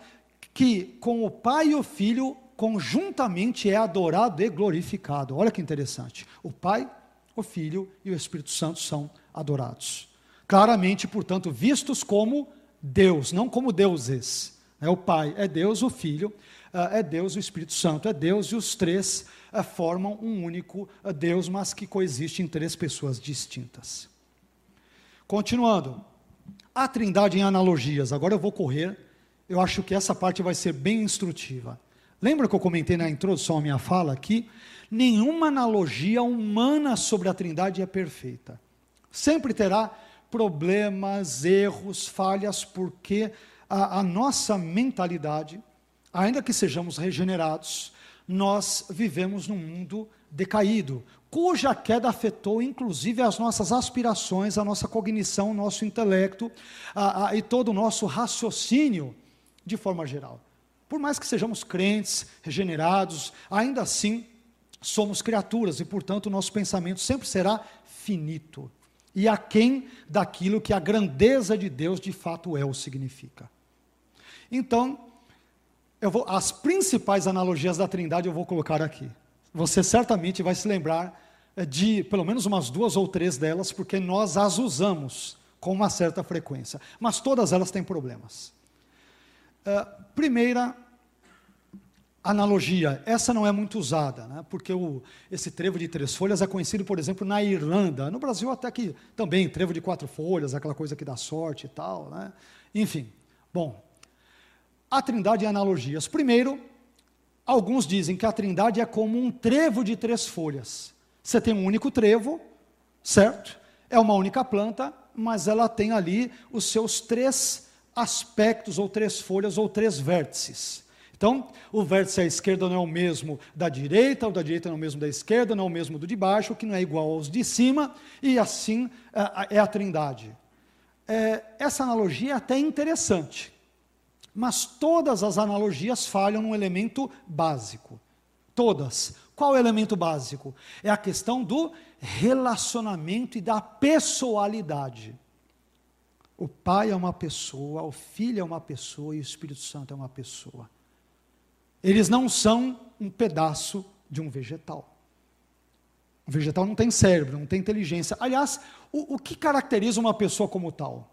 que com o Pai e o Filho conjuntamente é adorado e glorificado. Olha que interessante. O Pai, o Filho e o Espírito Santo são adorados. Claramente, portanto, vistos como Deus, não como deuses. É o Pai é Deus, o Filho é Deus, o Espírito Santo é Deus, e os três ah, formam um único ah, Deus, mas que coexiste em três pessoas distintas. Continuando, a trindade em analogias. Agora eu vou correr, eu acho que essa parte vai ser bem instrutiva. Lembra que eu comentei na introdução à minha fala aqui? Nenhuma analogia humana sobre a trindade é perfeita. Sempre terá problemas, erros, falhas, porque a, a nossa mentalidade, ainda que sejamos regenerados, nós vivemos num mundo decaído, cuja queda afetou inclusive as nossas aspirações, a nossa cognição, o nosso intelecto a, a, e todo o nosso raciocínio de forma geral. Por mais que sejamos crentes, regenerados, ainda assim somos criaturas e, portanto, o nosso pensamento sempre será finito e aquém daquilo que a grandeza de Deus de fato é ou significa. Então, vou, as principais analogias da Trindade eu vou colocar aqui. Você certamente vai se lembrar eh, de pelo menos umas duas ou três delas, porque nós as usamos com uma certa frequência. Mas todas elas têm problemas. Uh, primeira analogia, essa não é muito usada, né? porque o, esse trevo de três folhas é conhecido, por exemplo, na Irlanda. No Brasil, até que também, trevo de quatro folhas, aquela coisa que dá sorte e tal. Né? Enfim, bom, a trindade e analogias. Primeiro, alguns dizem que a trindade é como um trevo de três folhas. Você tem um único trevo, certo? É uma única planta, mas ela tem ali os seus três aspectos, ou três folhas, ou três vértices. Então, o vértice à esquerda não é o mesmo da direita, o da direita não é o mesmo da esquerda, não é o mesmo do de baixo, que não é igual aos de cima, e assim é, é a trindade. É, essa analogia é até interessante. Mas todas as analogias falham num elemento básico. Todas. Qual é o elemento básico? É a questão do relacionamento e da pessoalidade. O Pai é uma pessoa, o Filho é uma pessoa e o Espírito Santo é uma pessoa. Eles não são um pedaço de um vegetal. O vegetal não tem cérebro, não tem inteligência. Aliás, o, o que caracteriza uma pessoa como tal?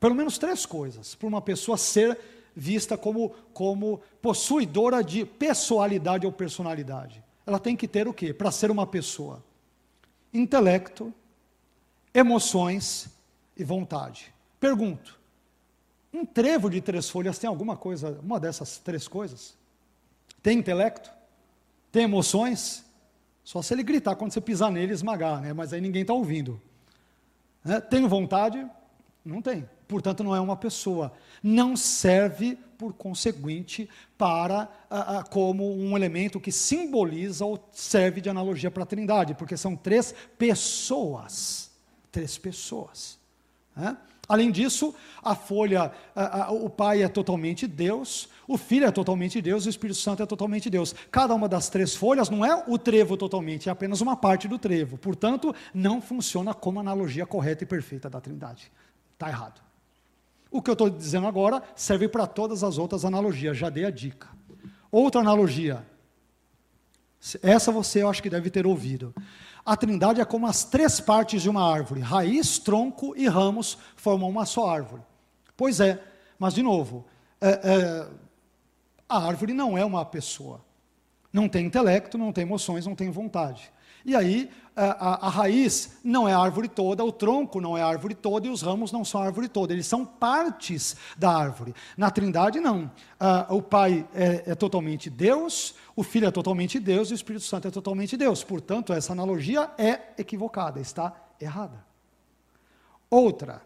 Pelo menos três coisas para uma pessoa ser vista como, como possuidora de pessoalidade ou personalidade. Ela tem que ter o quê? Para ser uma pessoa: intelecto, emoções e vontade. Pergunto: um trevo de três folhas tem alguma coisa, uma dessas três coisas? Tem intelecto? Tem emoções? Só se ele gritar quando você pisar nele e esmagar, né? mas aí ninguém está ouvindo. Né? Tem vontade? Não tem portanto não é uma pessoa. Não serve, por conseguinte, para como um elemento que simboliza ou serve de analogia para a Trindade, porque são três pessoas. Três pessoas. Né? Além disso, a folha, a, a, o Pai é totalmente Deus, o Filho é totalmente Deus, o Espírito Santo é totalmente Deus. Cada uma das três folhas não é o trevo totalmente, é apenas uma parte do trevo. Portanto, não funciona como analogia correta e perfeita da Trindade. Está errado. O que eu estou dizendo agora serve para todas as outras analogias, já dei a dica. Outra analogia, essa você eu acho que deve ter ouvido. A trindade é como as três partes de uma árvore: raiz, tronco e ramos formam uma só árvore. Pois é, mas de novo, é, é, a árvore não é uma pessoa. Não tem intelecto, não tem emoções, não tem vontade. E aí, a, a, raiz não é árvore toda, o tronco não é árvore toda e os ramos não são árvore toda, eles são partes da árvore. Na Trindade, não. Ah, o Pai é, é, totalmente Deus, o Filho é totalmente Deus e o Espírito Santo é totalmente Deus. Portanto, essa analogia é equivocada, está errada. Outra.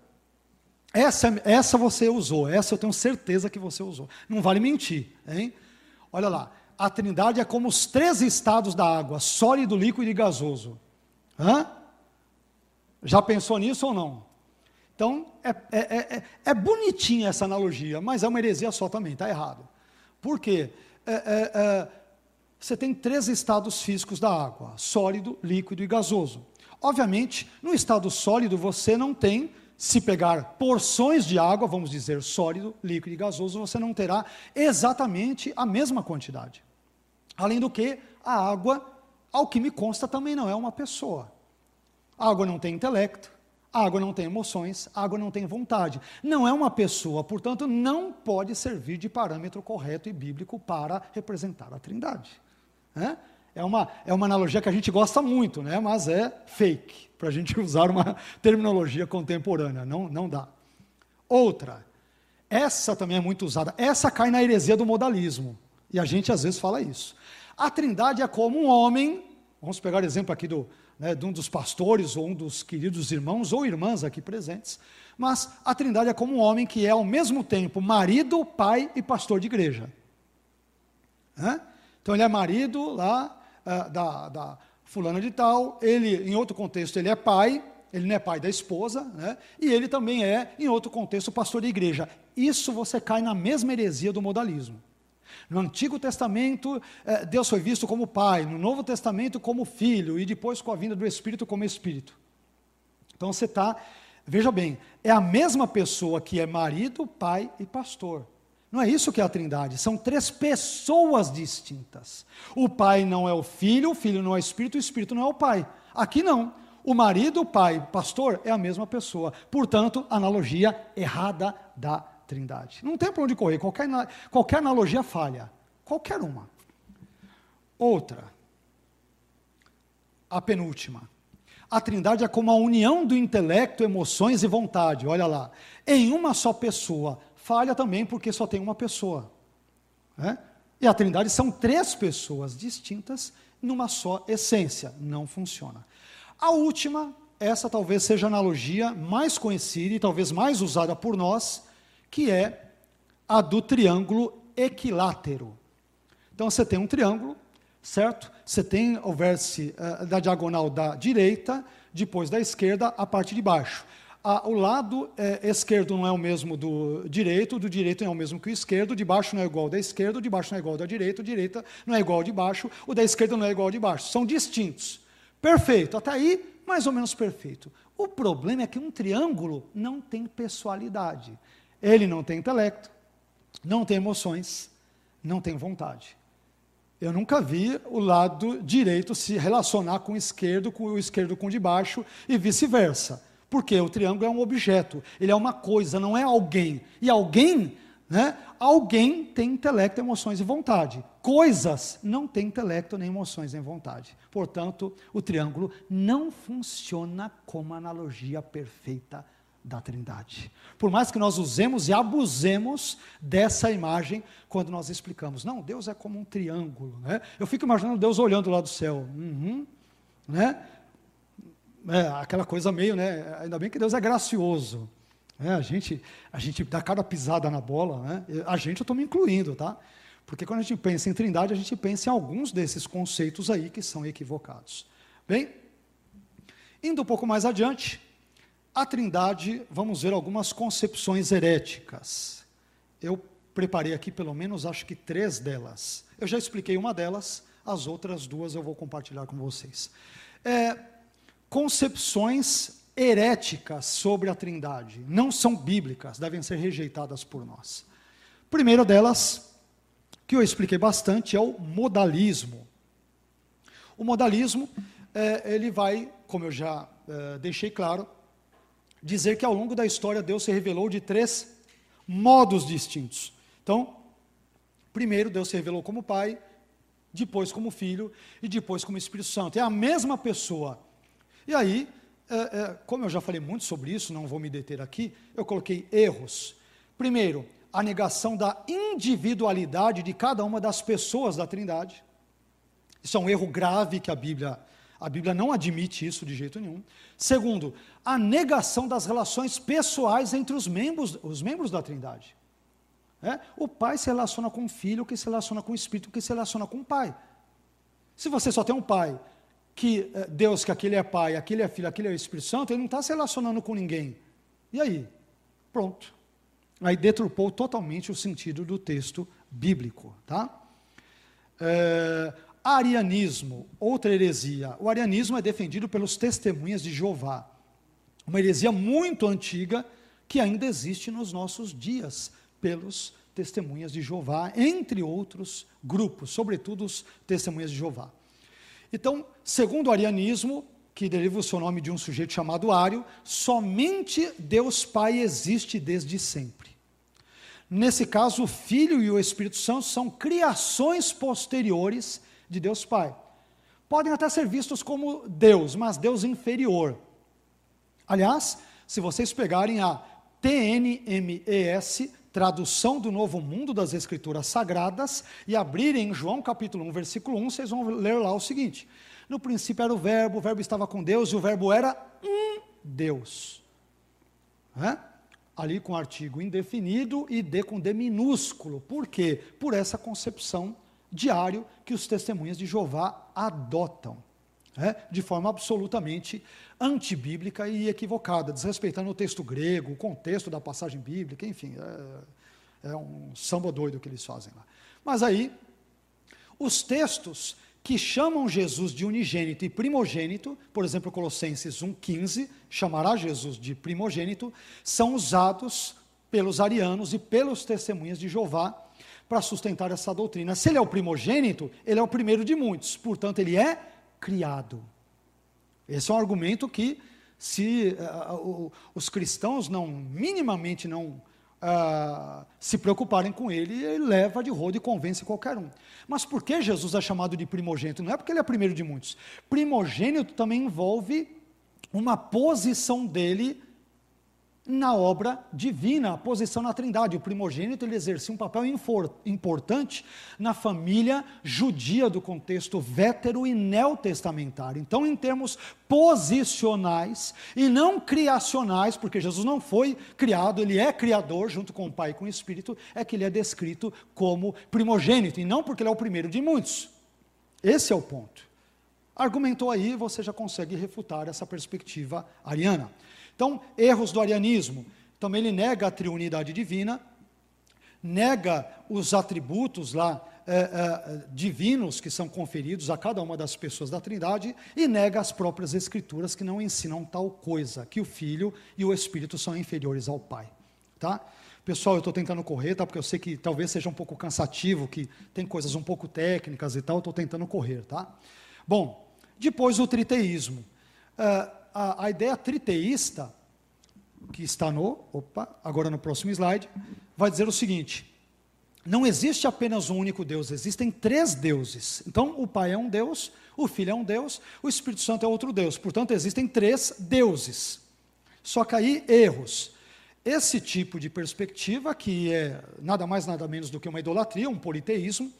Essa, essa você usou, essa eu tenho certeza que você usou. Não vale mentir, hein? Olha lá a Trindade é como os três estados da água: sólido, líquido e gasoso. Hã? Já pensou nisso ou não? Então, é, é, é, é bonitinha essa analogia, mas é uma heresia só também, está errado. Por quê? É, é, é, você tem três estados físicos da água: sólido, líquido e gasoso. Obviamente, no estado sólido você não tem se pegar porções de água, vamos dizer sólido, líquido e gasoso, você não terá exatamente a mesma quantidade. Além do que, a água, ao que me consta, também não é uma pessoa. A água não tem intelecto, a água não tem emoções, a água não tem vontade. Não é uma pessoa, portanto, não pode servir de parâmetro correto e bíblico para representar a Trindade. É? É uma, é uma analogia que a gente gosta muito, né? mas é fake, para a gente usar uma terminologia contemporânea. Não, não dá. Outra, essa também é muito usada. Essa cai na heresia do modalismo. E a gente às vezes fala isso. A trindade é como um homem, vamos pegar o exemplo aqui do, né, de um dos pastores ou um dos queridos irmãos ou irmãs aqui presentes, mas a Trindade é como um homem que é ao mesmo tempo marido, pai e pastor de igreja. Né? Então ele é marido lá uh, da, da fulana de tal, ele, em outro contexto, ele é pai, ele não é pai da esposa, né? e ele também é, em outro contexto, pastor de igreja. Isso você cai na mesma heresia do modalismo. No Antigo Testamento, eh, Deus foi visto como Pai, no Novo Testamento, como Filho, e depois com a vinda do Espírito, como Espírito. Então você está, veja bem, é a mesma pessoa que é marido, pai e pastor. Não é isso que é a Trindade, são três pessoas distintas. O Pai não é o Filho, o Filho não é o Espírito, o Espírito não é o Pai. Aqui não. O marido, o pai, pastor é a mesma pessoa. Portanto, analogia errada da trindade. Não tem para onde correr, qualquer, qualquer analogia falha. Qualquer uma. Outra, a penúltima. A trindade é como a união do intelecto, emoções e vontade, olha lá, em uma só pessoa. Falha também porque só tem uma pessoa. Né? E a trindade são três pessoas distintas numa só essência. Não funciona. A última, essa talvez seja a analogia mais conhecida e talvez mais usada por nós, que é a do triângulo equilátero. Então você tem um triângulo, certo? Você tem o vértice uh, da diagonal da direita, depois da esquerda, a parte de baixo. o lado eh, esquerdo não é o mesmo do direito, do direito não é o mesmo que o esquerdo, de baixo não é igual ao da esquerda, de baixo não é igual ao da direita, o direita não é igual ao de baixo, o da esquerda não é igual ao de baixo. São distintos. Perfeito, até aí, mais ou menos perfeito. O problema é que um triângulo não tem pessoalidade. Ele não tem intelecto, não tem emoções, não tem vontade. Eu nunca vi o lado direito se relacionar com o esquerdo, com o esquerdo com o de baixo e vice-versa. Porque o triângulo é um objeto, ele é uma coisa, não é alguém. E alguém, né? Alguém tem intelecto, emoções e vontade. Coisas não têm intelecto, nem emoções, nem vontade. Portanto, o triângulo não funciona como analogia perfeita da Trindade. Por mais que nós usemos e abusemos dessa imagem quando nós explicamos, não, Deus é como um triângulo, né? Eu fico imaginando Deus olhando lá do céu, uhum, né? É, aquela coisa meio, né? Ainda bem que Deus é gracioso. Né? A gente, a gente dá cada pisada na bola, né? A gente eu estou me incluindo, tá? Porque quando a gente pensa em Trindade, a gente pensa em alguns desses conceitos aí que são equivocados. Bem, indo um pouco mais adiante, a Trindade, vamos ver algumas concepções heréticas. Eu preparei aqui pelo menos, acho que três delas. Eu já expliquei uma delas, as outras duas eu vou compartilhar com vocês. É, concepções heréticas sobre a Trindade, não são bíblicas, devem ser rejeitadas por nós. Primeira delas, que eu expliquei bastante, é o modalismo. O modalismo, é, ele vai, como eu já é, deixei claro, dizer que ao longo da história Deus se revelou de três modos distintos. Então, primeiro Deus se revelou como Pai, depois como Filho e depois como Espírito Santo. É a mesma pessoa. E aí, é, é, como eu já falei muito sobre isso, não vou me deter aqui, eu coloquei erros. Primeiro, a negação da individualidade de cada uma das pessoas da Trindade. Isso é um erro grave que a Bíblia a Bíblia não admite isso de jeito nenhum. Segundo, a negação das relações pessoais entre os membros, os membros da Trindade. É? O pai se relaciona com o filho, que se relaciona com o espírito, que se relaciona com o pai. Se você só tem um pai, que é, Deus, que aquele é pai, aquele é filho, aquele é o Espírito Santo, ele não está se relacionando com ninguém. E aí? Pronto. Aí deturpou totalmente o sentido do texto bíblico. Tá? É, arianismo, outra heresia. O arianismo é defendido pelos testemunhas de Jeová. Uma heresia muito antiga que ainda existe nos nossos dias pelos testemunhas de Jeová, entre outros grupos, sobretudo os testemunhas de Jeová. Então, segundo o arianismo, que deriva o seu nome de um sujeito chamado Ário, somente Deus Pai existe desde sempre. Nesse caso, o Filho e o Espírito Santo são criações posteriores de Deus Pai. Podem até ser vistos como Deus, mas Deus inferior. Aliás, se vocês pegarem a TNMES, tradução do Novo Mundo das Escrituras Sagradas, e abrirem em João capítulo 1, versículo 1, vocês vão ler lá o seguinte: No princípio era o Verbo, o Verbo estava com Deus, e o Verbo era um Deus. É? Ali com artigo indefinido e D com D minúsculo. Por quê? Por essa concepção diário que os testemunhas de Jeová adotam. É? de forma absolutamente antibíblica e equivocada, desrespeitando o texto grego, o contexto da passagem bíblica, enfim, é, é um samba doido que eles fazem lá. Mas aí, os textos que chamam Jesus de unigênito e primogênito, por exemplo, Colossenses 1,15, chamará Jesus de primogênito, são usados pelos arianos e pelos testemunhas de Jeová para sustentar essa doutrina. Se ele é o primogênito, ele é o primeiro de muitos, portanto, ele é criado. Esse é um argumento que, se uh, os cristãos não, minimamente não uh, se preocuparem com ele, ele leva de rodo e convence qualquer um. Mas por que Jesus é chamado de primogênito? Não é porque ele é primeiro de muitos. Primogênito também envolve uma posição dele na obra divina, a posição na Trindade. O primogênito ele exercia um papel importante na família judia do contexto vétero e neotestamentário. Então, em termos posicionais e não criacionais, porque Jesus não foi criado, ele é criador junto com o Pai e com o Espírito, é que ele é descrito como primogênito, e não porque ele é o primeiro de muitos. Esse é o ponto. Argumentou aí, você já consegue refutar essa perspectiva ariana. Então, erros do arianismo. Também ele nega a triunidade divina, nega os atributos lá é, é, divinos que são conferidos a cada uma das pessoas da Trindade e nega as próprias Escrituras que não ensinam tal coisa, que o Filho e o Espírito são inferiores ao Pai. Tá? Pessoal, eu estou tentando correr, tá? porque eu sei que talvez seja um pouco cansativo, que tem coisas um pouco técnicas e tal, estou tentando correr. Tá? Bom, depois o triteísmo. Uh, a, a ideia triteísta, que está no, opa, agora no próximo slide, vai dizer o seguinte: não existe apenas um único Deus, existem três deuses. Então, o Pai é um Deus, o Filho é um Deus, o Espírito Santo é outro Deus. Portanto, existem três deuses. Só que aí, erros. Esse tipo de perspectiva, que é nada mais, nada menos do que uma idolatria, um politeísmo,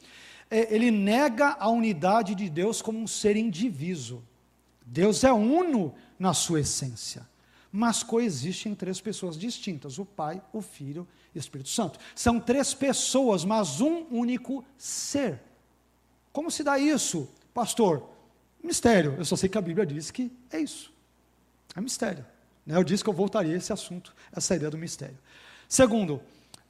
é, ele nega a unidade de Deus como um ser indiviso. Deus é uno na sua essência, mas coexistem três pessoas distintas: o Pai, o Filho e o Espírito Santo. São três pessoas, mas um único ser. Como se dá isso, pastor? Mistério. Eu só sei que a Bíblia diz que é isso. É mistério. Né? Eu disse que eu voltaria a esse assunto, essa ideia do mistério. Segundo,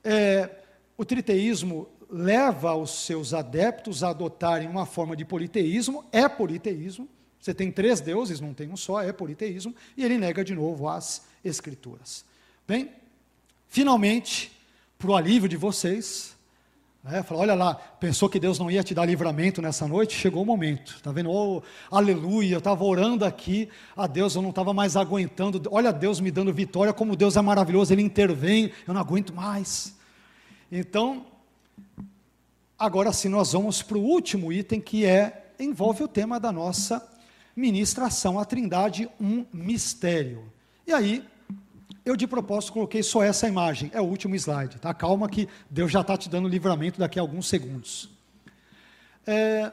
é, o triteísmo leva os seus adeptos a adotarem uma forma de politeísmo, é politeísmo, você tem três deuses, não tem um só, é politeísmo, e ele nega de novo as escrituras. Bem, finalmente, para o alívio de vocês, né, fala, olha lá, pensou que Deus não ia te dar livramento nessa noite? Chegou o momento, está vendo? Oh, aleluia, eu estava orando aqui, a Deus, eu não estava mais aguentando, olha Deus me dando vitória, como Deus é maravilhoso, Ele intervém, eu não aguento mais. Então, agora sim, nós vamos para o último item que é, envolve o tema da nossa ministração à Trindade, um mistério. E aí, eu de propósito coloquei só essa imagem, é o último slide, tá? Calma que Deus já está te dando livramento daqui a alguns segundos. É,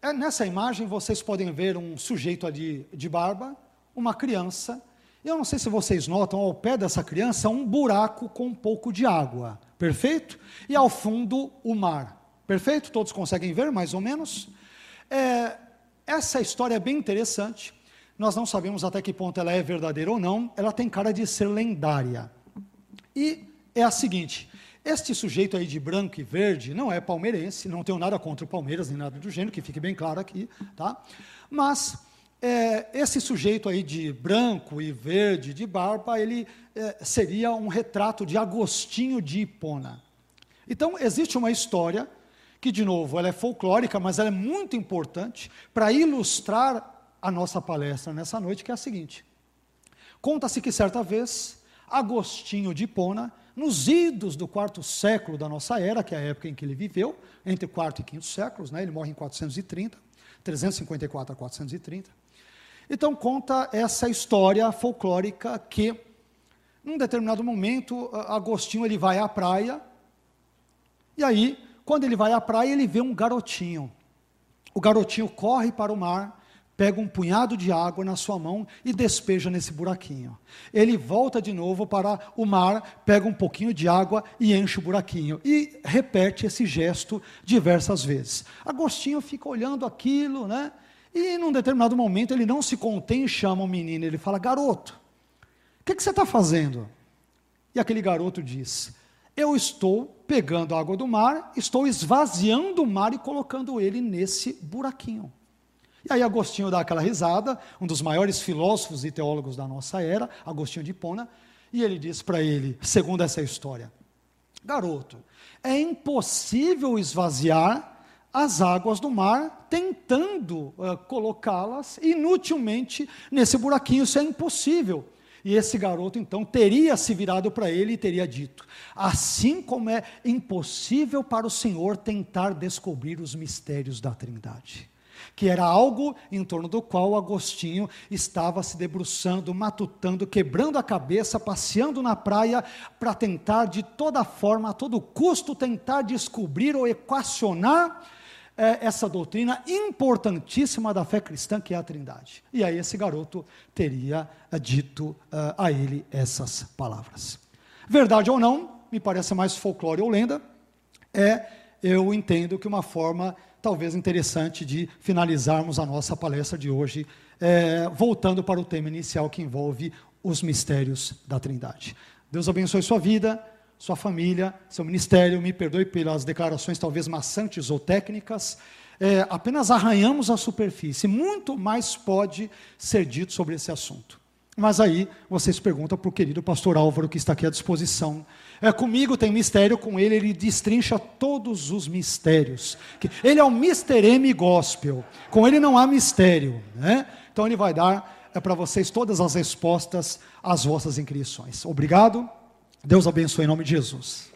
é, nessa imagem vocês podem ver um sujeito ali de barba, uma criança. Eu não sei se vocês notam ao pé dessa criança um buraco com um pouco de água, perfeito? E ao fundo o mar, perfeito? Todos conseguem ver mais ou menos? É, essa história é bem interessante. Nós não sabemos até que ponto ela é verdadeira ou não. Ela tem cara de ser lendária. E é a seguinte: este sujeito aí de branco e verde não é palmeirense, não tenho nada contra o Palmeiras nem nada do gênero, que fique bem claro aqui, tá? Mas é, esse sujeito aí de branco e verde, de barba, ele é, seria um retrato de Agostinho de Hipona. Então, existe uma história que, de novo, ela é folclórica, mas ela é muito importante para ilustrar a nossa palestra nessa noite, que é a seguinte. Conta-se que certa vez, Agostinho de Hipona, nos idos do quarto século da nossa era, que é a época em que ele viveu, entre quarto e quinto séculos, né, ele morre em 430, 354 a 430, então conta essa história folclórica que, num determinado momento, Agostinho ele vai à praia, e aí, quando ele vai à praia, ele vê um garotinho. O garotinho corre para o mar, pega um punhado de água na sua mão e despeja nesse buraquinho. Ele volta de novo para o mar, pega um pouquinho de água e enche o buraquinho. E repete esse gesto diversas vezes. Agostinho fica olhando aquilo, né? E num determinado momento ele não se contém e chama o menino. Ele fala: Garoto, o que, que você está fazendo? E aquele garoto diz: Eu estou pegando a água do mar, estou esvaziando o mar e colocando ele nesse buraquinho. E aí Agostinho dá aquela risada, um dos maiores filósofos e teólogos da nossa era, Agostinho de Hipona, e ele diz para ele, segundo essa história: Garoto, é impossível esvaziar as águas do mar, tentando uh, colocá-las inutilmente nesse buraquinho. Isso é impossível. E esse garoto então teria se virado para ele e teria dito: Assim como é impossível para o Senhor tentar descobrir os mistérios da Trindade. Que era algo em torno do qual Agostinho estava se debruçando, matutando, quebrando a cabeça, passeando na praia, para tentar de toda forma, a todo custo, tentar descobrir ou equacionar é, essa doutrina importantíssima da fé cristã, que é a Trindade. E aí esse garoto teria uh, dito uh, a ele essas palavras. Verdade ou não, me parece mais folclore ou lenda, é, eu entendo que uma forma talvez interessante de finalizarmos a nossa palestra de hoje, é, voltando para o tema inicial que envolve os mistérios da Trindade. Deus abençoe sua vida sua família, seu ministério. Me perdoe pelas declarações talvez maçantes ou técnicas. É, apenas arranhamos a superfície. Muito mais pode ser dito sobre esse assunto. Mas aí vocês perguntam para o querido pastor Álvaro, que está aqui à disposição. É, comigo tem mistério, com ele ele destrincha todos os mistérios. Ele é o Mr. M Gospel. Com ele não há mistério. Né? Então ele vai dar é, para vocês todas as respostas às vossas inquirições. Obrigado. Deus abençoe em nome de Jesus.